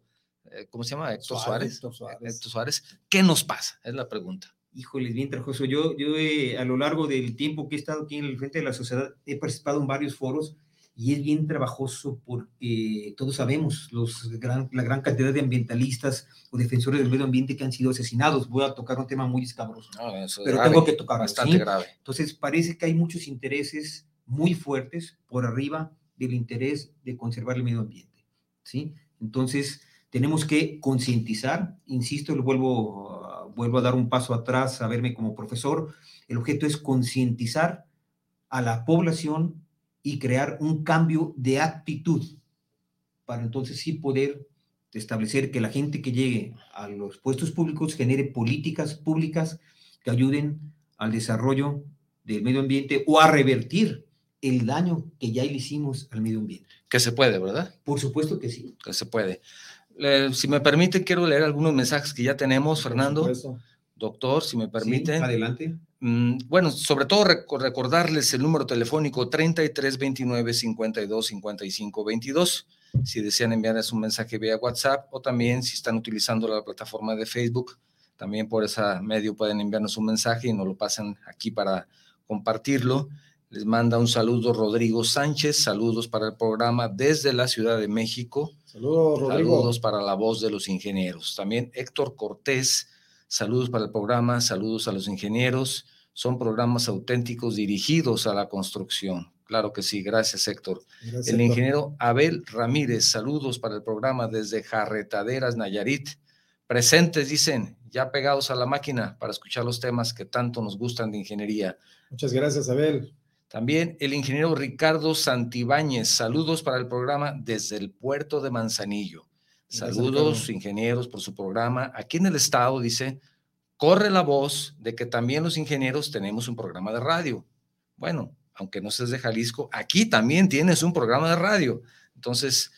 eh, ¿cómo se llama? Héctor Suárez. Suárez. Héctor Suárez. ¿Qué nos pasa? Es la pregunta. Híjole, bien trabajoso. Yo, yo a lo largo del tiempo que he estado aquí en el frente de la sociedad he participado en varios foros y es bien trabajoso porque todos sabemos los gran, la gran cantidad de ambientalistas o defensores del medio ambiente que han sido asesinados. Voy a tocar un tema muy escabroso, pero tengo que tocar bastante grave. Entonces parece que hay muchos intereses muy fuertes por arriba del interés de conservar el medio ambiente, ¿sí? Entonces tenemos que concientizar, insisto, vuelvo, vuelvo a dar un paso atrás a verme como profesor, el objeto es concientizar a la población y crear un cambio de actitud para entonces sí poder establecer que la gente que llegue a los puestos públicos genere políticas públicas que ayuden al desarrollo del medio ambiente o a revertir el daño que ya le hicimos al medio ambiente. Que se puede, ¿verdad? Por supuesto que sí. Que se puede. Si me permite, quiero leer algunos mensajes que ya tenemos, Fernando. Doctor, si me permite. adelante. Mm, bueno, sobre todo recordarles el número telefónico 3329 52 55 22 si desean enviarles un mensaje vía WhatsApp o también si están utilizando la plataforma de Facebook, también por ese medio pueden enviarnos un mensaje y nos lo pasan aquí para compartirlo. Les manda un saludo Rodrigo Sánchez, saludos para el programa desde la Ciudad de México. Saludos, Rodrigo. Saludos para la voz de los ingenieros. También Héctor Cortés, saludos para el programa, saludos a los ingenieros son programas auténticos dirigidos a la construcción. Claro que sí, gracias Héctor. el ingeniero Abel Ramírez, saludos para el programa desde Jarretaderas, Nayarit. Presentes, dicen, ya pegados a la máquina para escuchar los temas que tanto nos gustan de ingeniería. Muchas gracias, Abel. También el ingeniero Ricardo Santibáñez, saludos para el programa desde el puerto de Manzanillo. Saludos, ingenieros, por su programa. Aquí en el estado, dice, corre la voz de que también los ingenieros tenemos un programa de radio. Bueno, aunque no seas de Jalisco, aquí también tienes un programa de radio. Entonces,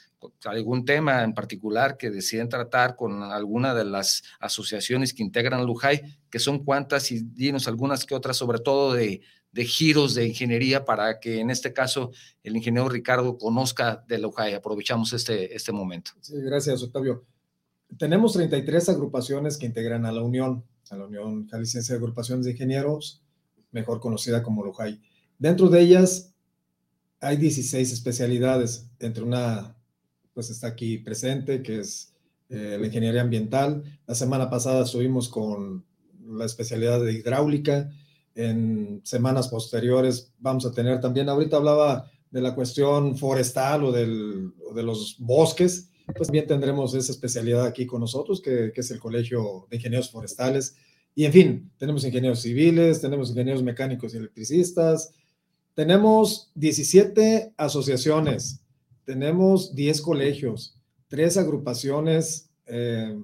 algún tema en particular que deciden tratar con alguna de las asociaciones que integran Lujay, que son cuantas y dinos algunas que otras, sobre todo de, de giros de ingeniería, para que en este caso el ingeniero Ricardo conozca de Lujay. Aprovechamos este, este momento. Sí, gracias, Octavio. Tenemos 33 agrupaciones que integran a la Unión a la Unión Jalisciense de Agrupaciones de Ingenieros, mejor conocida como LUJAI. Dentro de ellas hay 16 especialidades, entre una, pues está aquí presente, que es eh, la ingeniería ambiental. La semana pasada estuvimos con la especialidad de hidráulica. En semanas posteriores vamos a tener también, ahorita hablaba de la cuestión forestal o, del, de los bosques, pues también tendremos esa especialidad aquí con nosotros, que, que, es el Colegio de Ingenieros Forestales. Y en fin, tenemos ingenieros civiles, tenemos ingenieros mecánicos y electricistas, tenemos 17 asociaciones, tenemos 10 colegios, tres agrupaciones eh,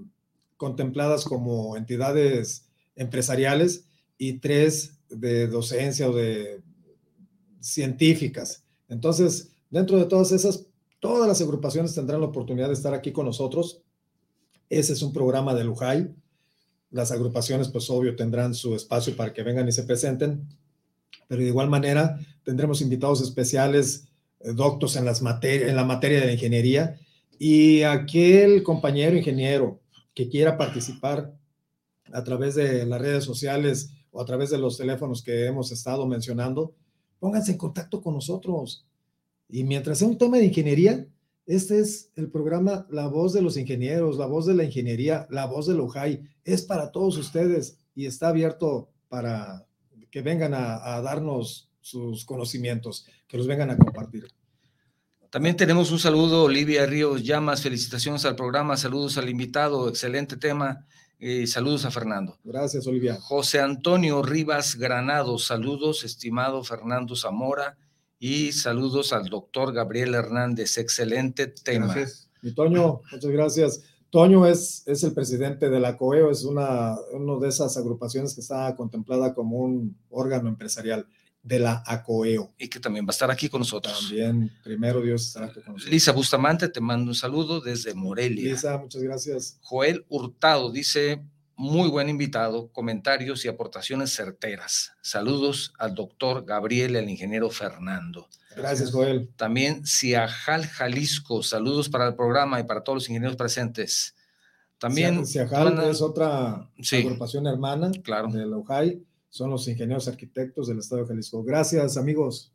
contempladas como entidades empresariales y tres de docencia o de científicas. Entonces, dentro de todas esas, Todas las agrupaciones tendrán la oportunidad de estar aquí con nosotros. Ese es un programa de Lujay. Las agrupaciones, pues obvio, tendrán su espacio para que vengan y se presenten. Pero de igual manera, tendremos invitados especiales, doctos en, las en la materia de ingeniería. Y aquel compañero ingeniero que quiera participar a través de las redes sociales o a través de los teléfonos que hemos estado mencionando, pónganse en contacto con nosotros. Y mientras sea un tema de ingeniería, este es el programa La Voz de los Ingenieros, La Voz de la Ingeniería, La Voz de Lojai. Es para todos ustedes y está abierto para que vengan a, darnos sus conocimientos, que los vengan a compartir. También tenemos un saludo, Olivia Ríos Llamas, felicitaciones al programa, saludos al invitado, excelente tema, y saludos a Fernando. Gracias, Olivia. José Antonio Rivas Granado, saludos, estimado Fernando Zamora, y saludos al doctor Gabriel Hernández. Excelente tema. Gracias. Y Toño, muchas gracias. Toño es, es el presidente de la COEO, es una, una de esas agrupaciones que está contemplada como un órgano empresarial de la ACOEO. Y que también va a estar aquí con nosotros. También, primero Dios estará con nosotros. Lisa Bustamante, te mando un saludo desde Morelia. Lisa, muchas gracias. Joel Hurtado dice, muy buen invitado, comentarios y aportaciones certeras. Saludos al doctor Gabriel y al ingeniero Fernando. Gracias, Joel. También Ciajal Jalisco, saludos para el programa y para todos los ingenieros presentes. También Ciajal es otra agrupación hermana claro. de la UJAI, son los ingenieros arquitectos del estado de Jalisco. Gracias, amigos.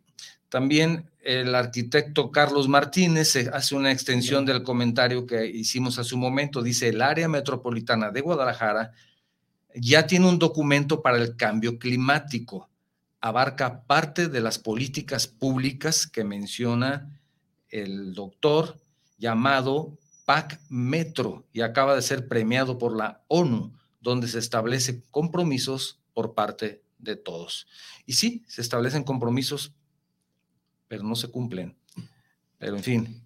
También el arquitecto Carlos Martínez hace una extensión del comentario que hicimos hace un momento. Dice, el área metropolitana de Guadalajara ya tiene un documento para el cambio climático. Abarca parte de las políticas públicas que menciona el doctor llamado PAC Metro y acaba de ser premiado por la ONU, donde se establecen compromisos por parte de todos. Y sí, se establecen compromisos, pero no se cumplen. Pero en fin,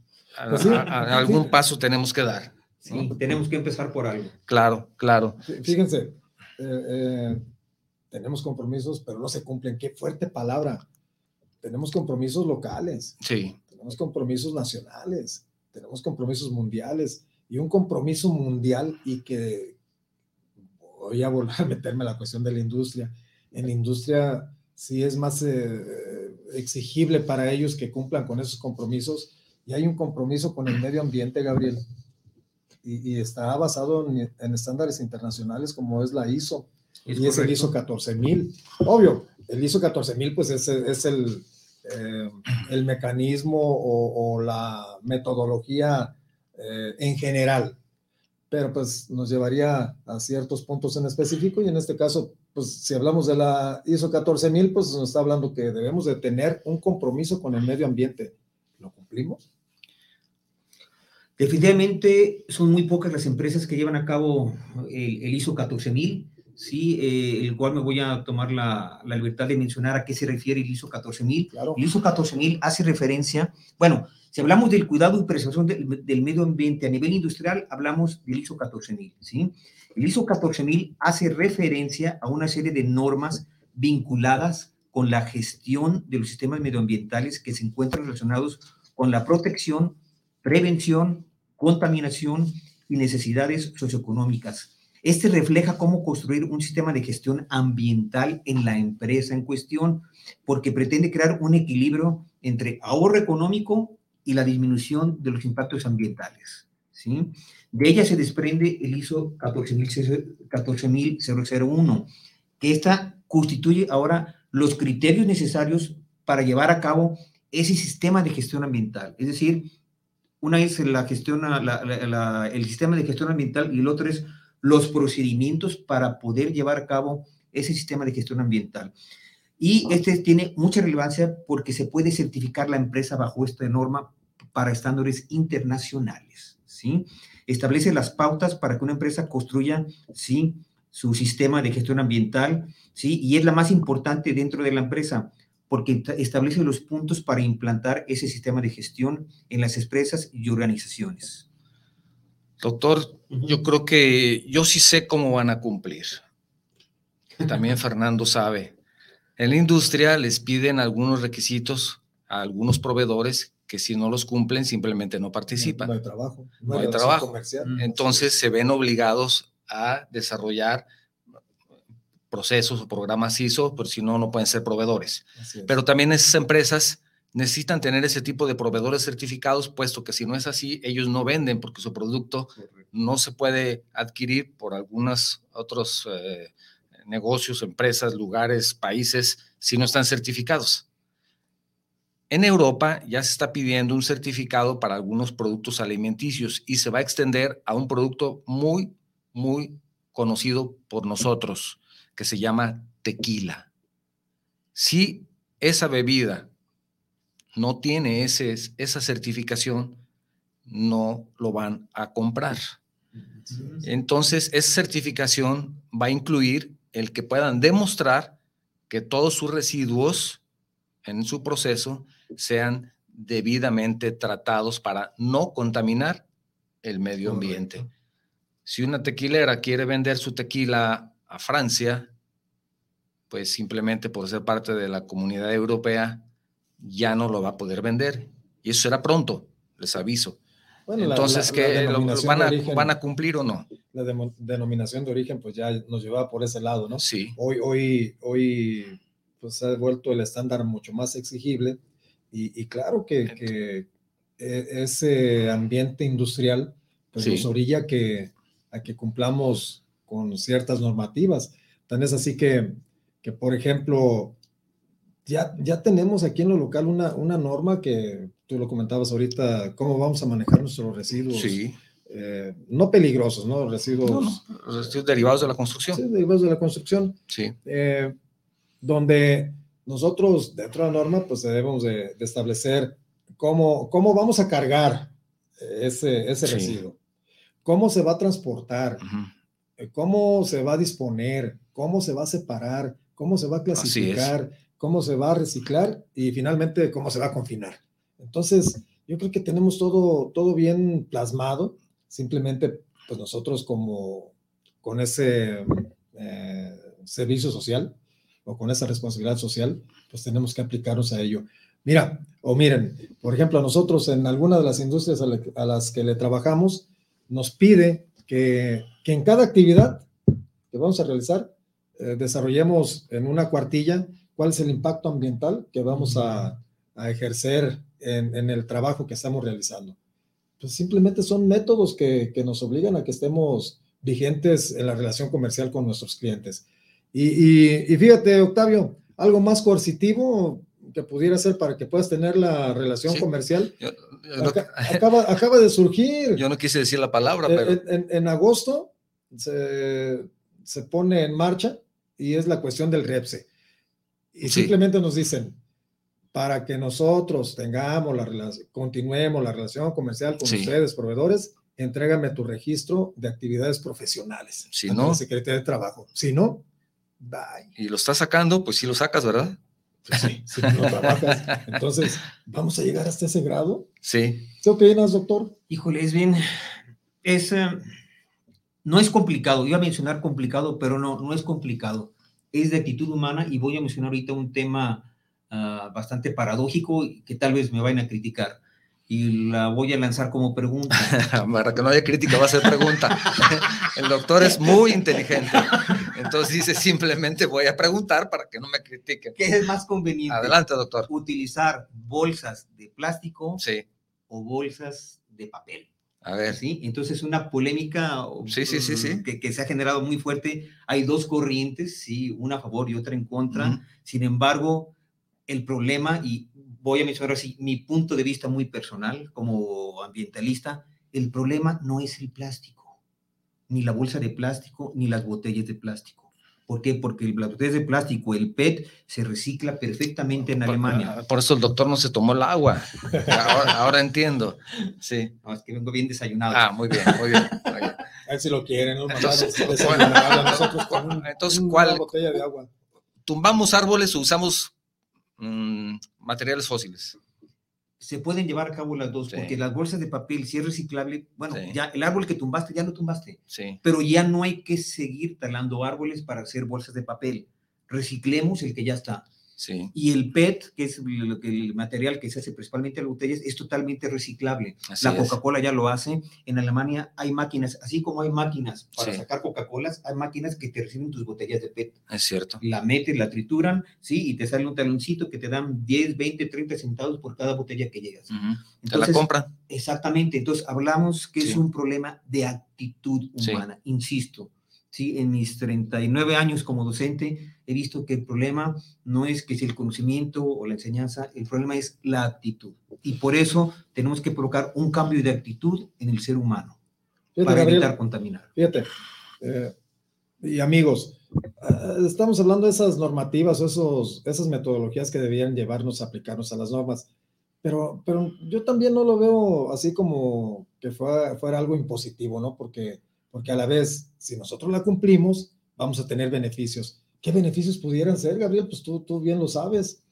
pues algún paso tenemos que dar. Sí, tenemos que empezar por algo. Claro, claro. Fíjense, eh, eh, tenemos compromisos, pero no se cumplen. Qué fuerte palabra. Tenemos compromisos locales. Sí. Tenemos compromisos nacionales. Tenemos compromisos mundiales. Y un compromiso mundial y que voy a volver a meterme a la cuestión de la industria. En la industria sí es más eh, exigible para ellos que cumplan con esos compromisos. Y hay un compromiso con el medio ambiente, Gabriel y, está basado en, estándares internacionales como es la ISO. y es el ISO 14000. Obvio, el ISO 14000 pues es, es el, eh, el mecanismo o, la metodología eh, en general, pero pues nos llevaría a ciertos puntos en específico y en este caso, pues si hablamos de la ISO 14000, pues nos está hablando que debemos de tener un compromiso con el medio ambiente. ¿Lo cumplimos? Definitivamente son muy pocas las empresas que llevan a cabo el, ISO 14000, ¿sí? Eh, el cual me voy a tomar la, la, libertad de mencionar a qué se refiere el ISO 14000. Claro. El ISO 14000 hace referencia, bueno, si hablamos del cuidado y preservación del medio ambiente a nivel industrial, hablamos del ISO 14000, ¿sí? El ISO 14000 hace referencia a una serie de normas vinculadas con la gestión de los sistemas medioambientales que se encuentran relacionados con la protección, prevención, contaminación y necesidades socioeconómicas. Este refleja cómo construir un sistema de gestión ambiental en la empresa en cuestión, porque pretende crear un equilibrio entre ahorro económico y la disminución de los impactos ambientales. ¿sí? De ella se desprende el ISO 14001, que esta constituye ahora los criterios necesarios para llevar a cabo ese sistema de gestión ambiental, es decir, una es la gestión, el sistema de gestión ambiental y el otro es los procedimientos para poder llevar a cabo ese sistema de gestión ambiental. Y este tiene mucha relevancia porque se puede certificar la empresa bajo esta norma para estándares internacionales. ¿sí? Establece las pautas para que una empresa construya ¿sí? su sistema de gestión ambiental ¿sí? y es la más importante dentro de la empresa porque establece los puntos para implantar ese sistema de gestión en las empresas y organizaciones. Doctor, yo creo que yo sí sé cómo van a cumplir. También Fernando sabe. En la industria les piden algunos requisitos a algunos proveedores que si no los cumplen simplemente no participan. No, hay trabajo. No, hay trabajo. Entonces se ven obligados a desarrollar procesos o programas ISO, pero si no, no pueden ser proveedores. Pero también esas empresas necesitan tener ese tipo de proveedores certificados, puesto que si no es así, ellos no venden porque su producto no se puede adquirir por algunos otros eh, negocios, empresas, lugares, países, si no están certificados. En Europa ya se está pidiendo un certificado para algunos productos alimenticios y se va a extender a un producto muy, muy conocido por nosotros, que se llama tequila. Si esa bebida no tiene ese, esa certificación, no lo van a comprar. Entonces, esa certificación va a incluir el que puedan demostrar que todos sus residuos en su proceso sean debidamente tratados para no contaminar el medio ambiente. Si una tequilera quiere vender su tequila a Francia, pues simplemente por ser parte de la comunidad europea, ya no lo va a poder vender. Y eso será pronto, les aviso. Entonces, ¿qué, van, a, van, a, cumplir o no? La denominación de origen, pues ya nos llevaba por ese lado, ¿no? Sí. Hoy, hoy, hoy, pues se ha vuelto el estándar mucho más exigible y, claro que, que, e, ese ambiente industrial, pues nos orilla que, a que cumplamos con ciertas normativas. Tan es así que, que por ejemplo, ya, ya tenemos aquí en lo local una, una norma que tú lo comentabas ahorita, cómo vamos a manejar nuestros residuos. Sí. eh, no peligrosos, ¿no? Residuos, No, residuos derivados de la construcción. sí, derivados de la construcción, Sí. eh, donde nosotros, dentro de la norma, pues debemos de, de establecer cómo, cómo vamos a cargar ese, ese Sí. residuo, cómo se va a transportar, eh, cómo se va a disponer, cómo se va a separar, cómo se va a clasificar, cómo se va a reciclar y finalmente cómo se va a confinar. Entonces, yo creo que tenemos todo, todo bien plasmado, simplemente pues nosotros como con ese eh, servicio social o con esa responsabilidad social, pues tenemos que aplicarnos a ello. Mira, o miren, por ejemplo, nosotros en alguna de las industrias a, a las que le trabajamos, nos pide que, que en cada actividad que vamos a realizar, eh, desarrollemos en una cuartilla cuál es el impacto ambiental que vamos a, a ejercer en, en el trabajo que estamos realizando. Pues simplemente son métodos que, que nos obligan a que estemos vigentes en la relación comercial con nuestros clientes. Y, y- y fíjate, Octavio, algo más coercitivo que pudiera ser para que puedas tener la relación Sí. comercial, Yo, yo no- acaba, acaba de surgir. yo no quise decir la palabra, Eh, pero En, en- en agosto se, se pone en marcha y es la cuestión del REPSE. Y Sí. simplemente nos dicen, para que nosotros tengamos la relación, continuemos la relación comercial con Sí. ustedes, proveedores, entrégame tu registro de actividades profesionales. Si no- la Secretaría de Trabajo. Si no, bye. y lo estás sacando, pues sí lo sacas, ¿verdad? Pues sí, si no trabajas. Entonces, ¿vamos a llegar hasta ese grado? Sí. ¿Qué opinas, doctor? Híjole, es bien, es, eh, no es complicado, iba a mencionar complicado, pero no, no es complicado, es de actitud humana y voy a mencionar ahorita un tema ah, bastante paradójico y que tal vez me vayan a criticar y la voy a lanzar como pregunta. Para que no haya crítica, va a ser pregunta. El doctor es muy inteligente. Entonces dice simplemente voy a preguntar para que no me critiquen. ¿Qué es más conveniente? Adelante, doctor. Utilizar bolsas de plástico Sí. o bolsas de papel. A ver. ¿sí? Entonces, una polémica o- Sí, sí, sí, sí. Que, que se ha generado muy fuerte. Hay dos corrientes, sí, una a favor y otra en contra. Ujú. Sin embargo, el problema, y voy a mencionar así mi punto de vista muy personal como ambientalista, el problema no es el plástico, ni la bolsa de plástico, ni las botellas de plástico. ¿Por qué? Porque el- las botellas de plástico, el PET, se recicla perfectamente en Por- Alemania. Por, eso el doctor no se tomó el agua. Ahora, ahora entiendo. Sí. No, es que vengo bien desayunado. Ah, muy bien, muy bien. A ver si lo quieren, ¿no? Entonces, bueno, nosotros con un- entonces, una ¿cuál- botella de agua. ¿Tumbamos árboles o usamos mm, materiales fósiles? se pueden llevar a cabo las dos, Sí. porque las bolsas de papel, si es reciclable, bueno, Sí. ya el árbol que tumbaste, ya lo tumbaste, Sí. pero ya no hay que seguir talando árboles para hacer bolsas de papel. Reciclemos el que ya está. Sí. Y el PET, que es lo que- el material que se hace principalmente en las botellas, es totalmente reciclable. Así la es. Coca-Cola ya lo hace. En Alemania hay máquinas, así como hay máquinas para Sí. sacar Coca-Colas, hay máquinas que te reciben tus botellas de PET Es cierto. la metes, la trituran, ¿sí? Y te sale un taloncito que te dan 10, 20, 30 centavos por cada botella que llegas. Ujú. Te la Entonces, compran. Exactamente, entonces hablamos que es Sí. un problema de actitud humana, insisto. Sí, en mis 39 años como docente he visto que el problema no es que sea el conocimiento o la enseñanza, el problema es la actitud. Y por eso tenemos que provocar un cambio de actitud en el ser humano Fíjate, para Gabriel, evitar contaminar. fíjate. eh, y amigos, ah, estamos hablando de esas normativas o esos, esas metodologías que debían llevarnos a aplicarnos a las normas, pero, pero yo también no lo veo así como que fuera, fuera algo impositivo, ¿no? Porque, porque a la vez, si nosotros la cumplimos, vamos a tener beneficios. ¿Qué beneficios pudieran ser, Gabriel? Pues tú, tú bien lo sabes.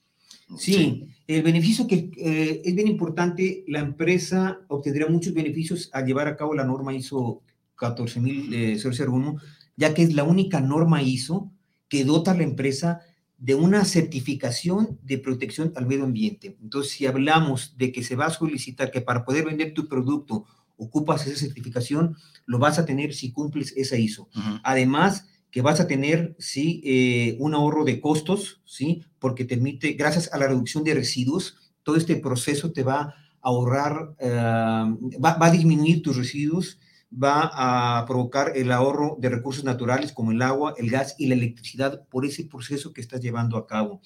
Sí, el beneficio que eh, es bien importante, la empresa obtendría muchos beneficios al llevar a cabo la norma ISO 14001, ya que es la única norma ISO que dota a la empresa de una certificación de protección al medio ambiente. Entonces, si hablamos de que se va a solicitar que para poder vender tu producto ocupas esa certificación, lo vas a tener si cumples esa ISO. Además, que vas a tener, sí, eh, un ahorro de costos, sí, porque te permite, gracias a la reducción de residuos, todo este proceso te va a ahorrar, eh, va, va a disminuir tus residuos, va a provocar el ahorro de recursos naturales como el agua, el gas y la electricidad por ese proceso que estás llevando a cabo.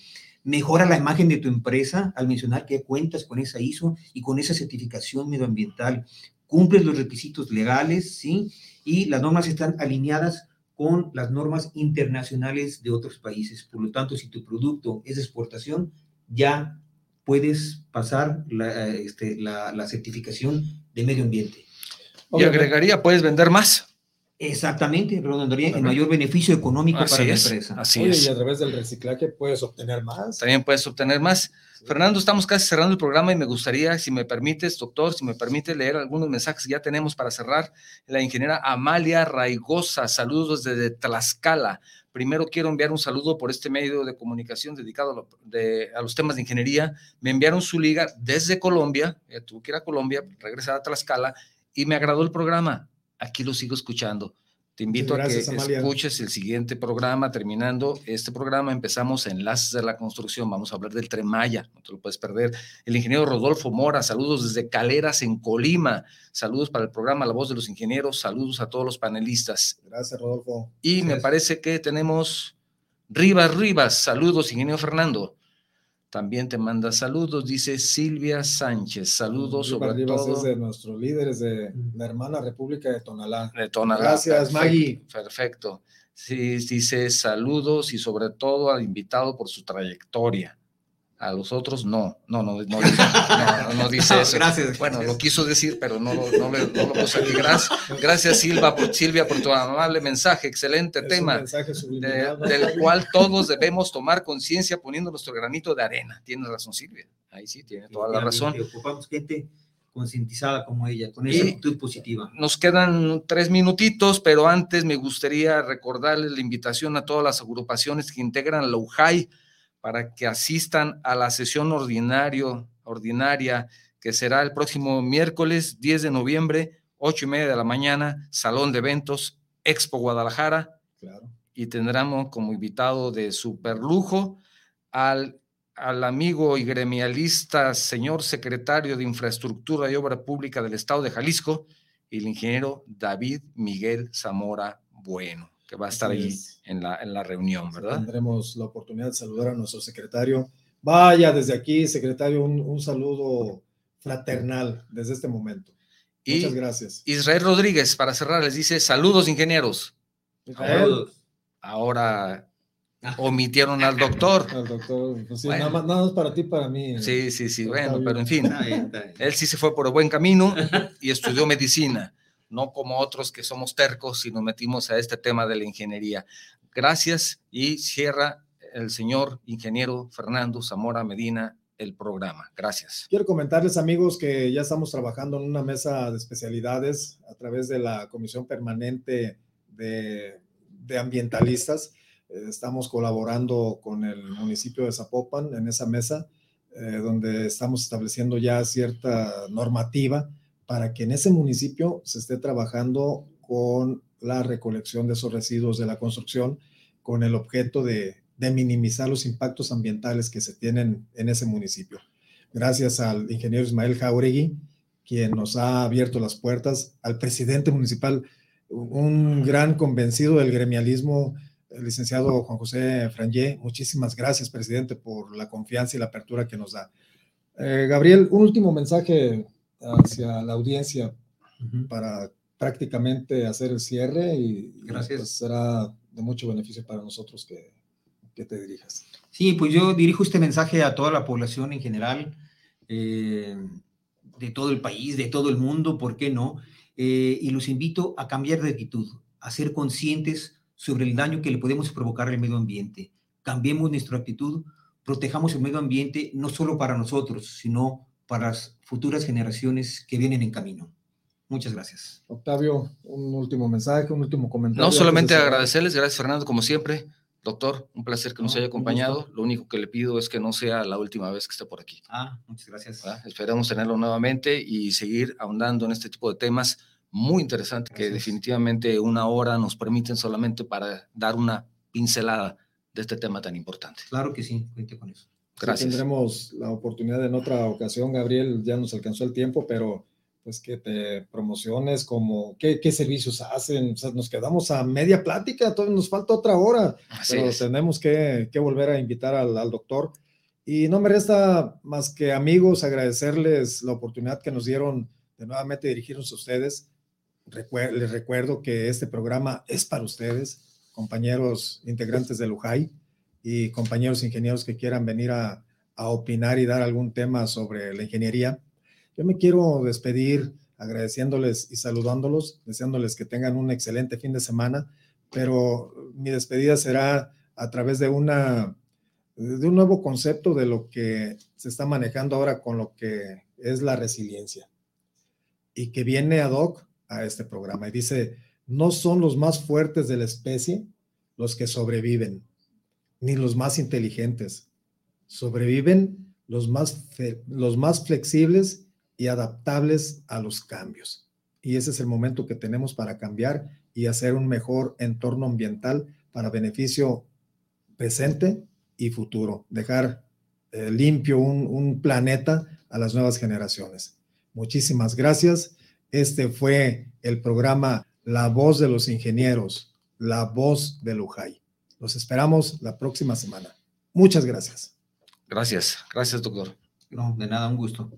mejora la imagen de tu empresa al mencionar que cuentas con esa ISO y con esa certificación medioambiental. Cumples los requisitos legales, ¿sí? Y las normas están alineadas con las normas internacionales de otros países. Por lo tanto, si tu producto es exportación, ya puedes pasar la, este, la, certificación de medio ambiente. Y agregaría, puedes vender más. Exactamente, redondaría el mayor beneficio económico para la empresa. Así es. Y a través del reciclaje puedes obtener más. También puedes obtener más. Fernando, estamos casi cerrando el programa y me gustaría, si me permites, doctor, si me permite leer algunos mensajes que ya tenemos para cerrar. La ingeniera Amalia Raigosa, saludos desde Tlaxcala. Primero quiero enviar un saludo por este medio de comunicación dedicado a, los temas de ingeniería. Me enviaron su liga desde Colombia, eh, tuve que ir a Colombia, regresar a Tlaxcala y me agradó el programa. Aquí lo sigo escuchando. Te invito a que escuches el siguiente programa. Terminando este programa, empezamos Enlaces de la Construcción. Vamos a hablar del Tren Maya, no te lo puedes perder. El ingeniero Rodolfo Mora, saludos desde Caleras, en Colima. Saludos para el programa La Voz de los Ingenieros. Saludos a todos los panelistas. Gracias, Rodolfo. Y me parece que tenemos Rivas Rivas. Saludos, ingeniero Fernando. También te manda saludos, dice Silvia Sánchez. Saludos sobre todo. Es de nuestros líderes de la hermana República de Tonalá. De Tonalá. Gracias, Maggie. Perfecto. Sí, dice saludos y sobre todo al invitado por su trayectoria a los otros no, no, no, no, no, dice eso. Gracias. Bueno, lo quiso decir, pero no, no, no, lo puse aquí. Gracias, gracias Silva, por, Silvia por tu amable mensaje, excelente tema, del cual todos debemos tomar conciencia poniendo nuestro granito de arena. Tiene razón Silvia, ahí sí, tiene toda la razón. Ocupamos gente concientizada como ella, con esa actitud positiva. Nos quedan tres minutitos, pero antes me gustaría recordarles la invitación a todas las agrupaciones que integran la UJAI, para que asistan a la sesión ordinario, ordinaria que será el próximo miércoles 10 de noviembre, 8 y media de la mañana, Salón de Eventos, Expo Guadalajara. Y tendremos como invitado de super lujo al, al amigo y gremialista, señor secretario de Infraestructura y Obra Pública del Estado de Jalisco, el ingeniero David Miguel Zamora Bueno que va a estar ahí en la, en la reunión, ¿verdad? Tendremos la oportunidad de saludar a nuestro secretario. Vaya, desde aquí, secretario, un, un saludo fraternal desde este momento. Muchas gracias. Israel Rodríguez, para cerrar, les dice saludos, ingenieros. Saludos. Ahora omitieron al doctor. Al doctor, pues nada, más, nada, para ti, para mí. Sí, sí, sí, bueno, pero en fin, él sí se fue por el buen camino y estudió medicina no como otros que somos tercos y nos metimos a este tema de la ingeniería. Gracias y cierra el señor ingeniero Fernando Zamora Medina el programa. Gracias. Quiero comentarles, amigos, que ya estamos trabajando en una mesa de especialidades a través de la Comisión Permanente de, Ambientalistas. Eh, estamos colaborando con el municipio de Zapopan en esa mesa, eh, donde estamos estableciendo ya cierta normativa para que en ese municipio se esté trabajando con la recolección de esos residuos de la construcción con el objeto de, minimizar los impactos ambientales que se tienen en ese municipio. Gracias al ingeniero Ismael Jauregui, quien nos ha abierto las puertas, al presidente municipal, un gran convencido del gremialismo, el licenciado Juan José Frangé. Muchísimas gracias, presidente, por la confianza y la apertura que nos da. Eh, Gabriel, un último mensaje hacia la audiencia para prácticamente hacer el cierre y, Gracias. Pues, será de mucho beneficio para nosotros que, que, te dirijas. Sí, pues yo dirijo este mensaje a toda la población en general, eh, de todo el país, de todo el mundo, ¿por qué no? Eh, y los invito a cambiar de actitud, a ser conscientes sobre el daño que le podemos provocar al medio ambiente. Cambiemos nuestra actitud, protejamos el medio ambiente no solo para nosotros, sino para las futuras generaciones que vienen en camino. Muchas gracias. Octavio, un último mensaje, un último comentario. No, solamente agradecerles, gracias Fernando, como siempre. Doctor, un placer que nos haya acompañado. Lo único que le pido es que no sea la última vez que esté por aquí. Ah, muchas gracias. Esperamos tenerlo nuevamente y seguir ahondando en este tipo de temas muy interesantes que definitivamente una hora nos permiten solamente para dar una pincelada de este tema tan importante. Claro que sí, cuente con eso tendremos la oportunidad en otra ocasión, Gabriel, ya nos alcanzó el tiempo, pero pues que te promociones como qué, qué servicios hacen. O sea, nos quedamos a media plática, todavía nos falta otra hora, pero tenemos que, que, volver a invitar al, al, doctor Y no me resta más que amigos agradecerles la oportunidad que nos dieron de nuevamente dirigirnos a ustedes. les recuerdo que este programa es para ustedes, compañeros integrantes de Lujay y compañeros ingenieros que quieran venir a, a opinar y dar algún tema sobre la ingeniería. Yo me quiero despedir agradeciéndoles y saludándolos, deseándoles que tengan un excelente fin de semana, pero mi despedida será a través de una de un nuevo concepto de lo que se está manejando ahora con lo que es la resiliencia y que viene ad hoc a este programa y dice, no son los más fuertes de la especie los que sobreviven, ni los más inteligentes, sobreviven los más, los más flexibles y adaptables a los cambios. Y ese es el momento que tenemos para cambiar y hacer un mejor entorno ambiental para beneficio presente y futuro, dejar eh, limpio un, un planeta a las nuevas generaciones. Muchísimas gracias. Este fue el programa La Voz de los Ingenieros, La Voz de Lujay. Los esperamos la próxima semana. Muchas gracias. Gracias, gracias, doctor. No, de nada, un gusto.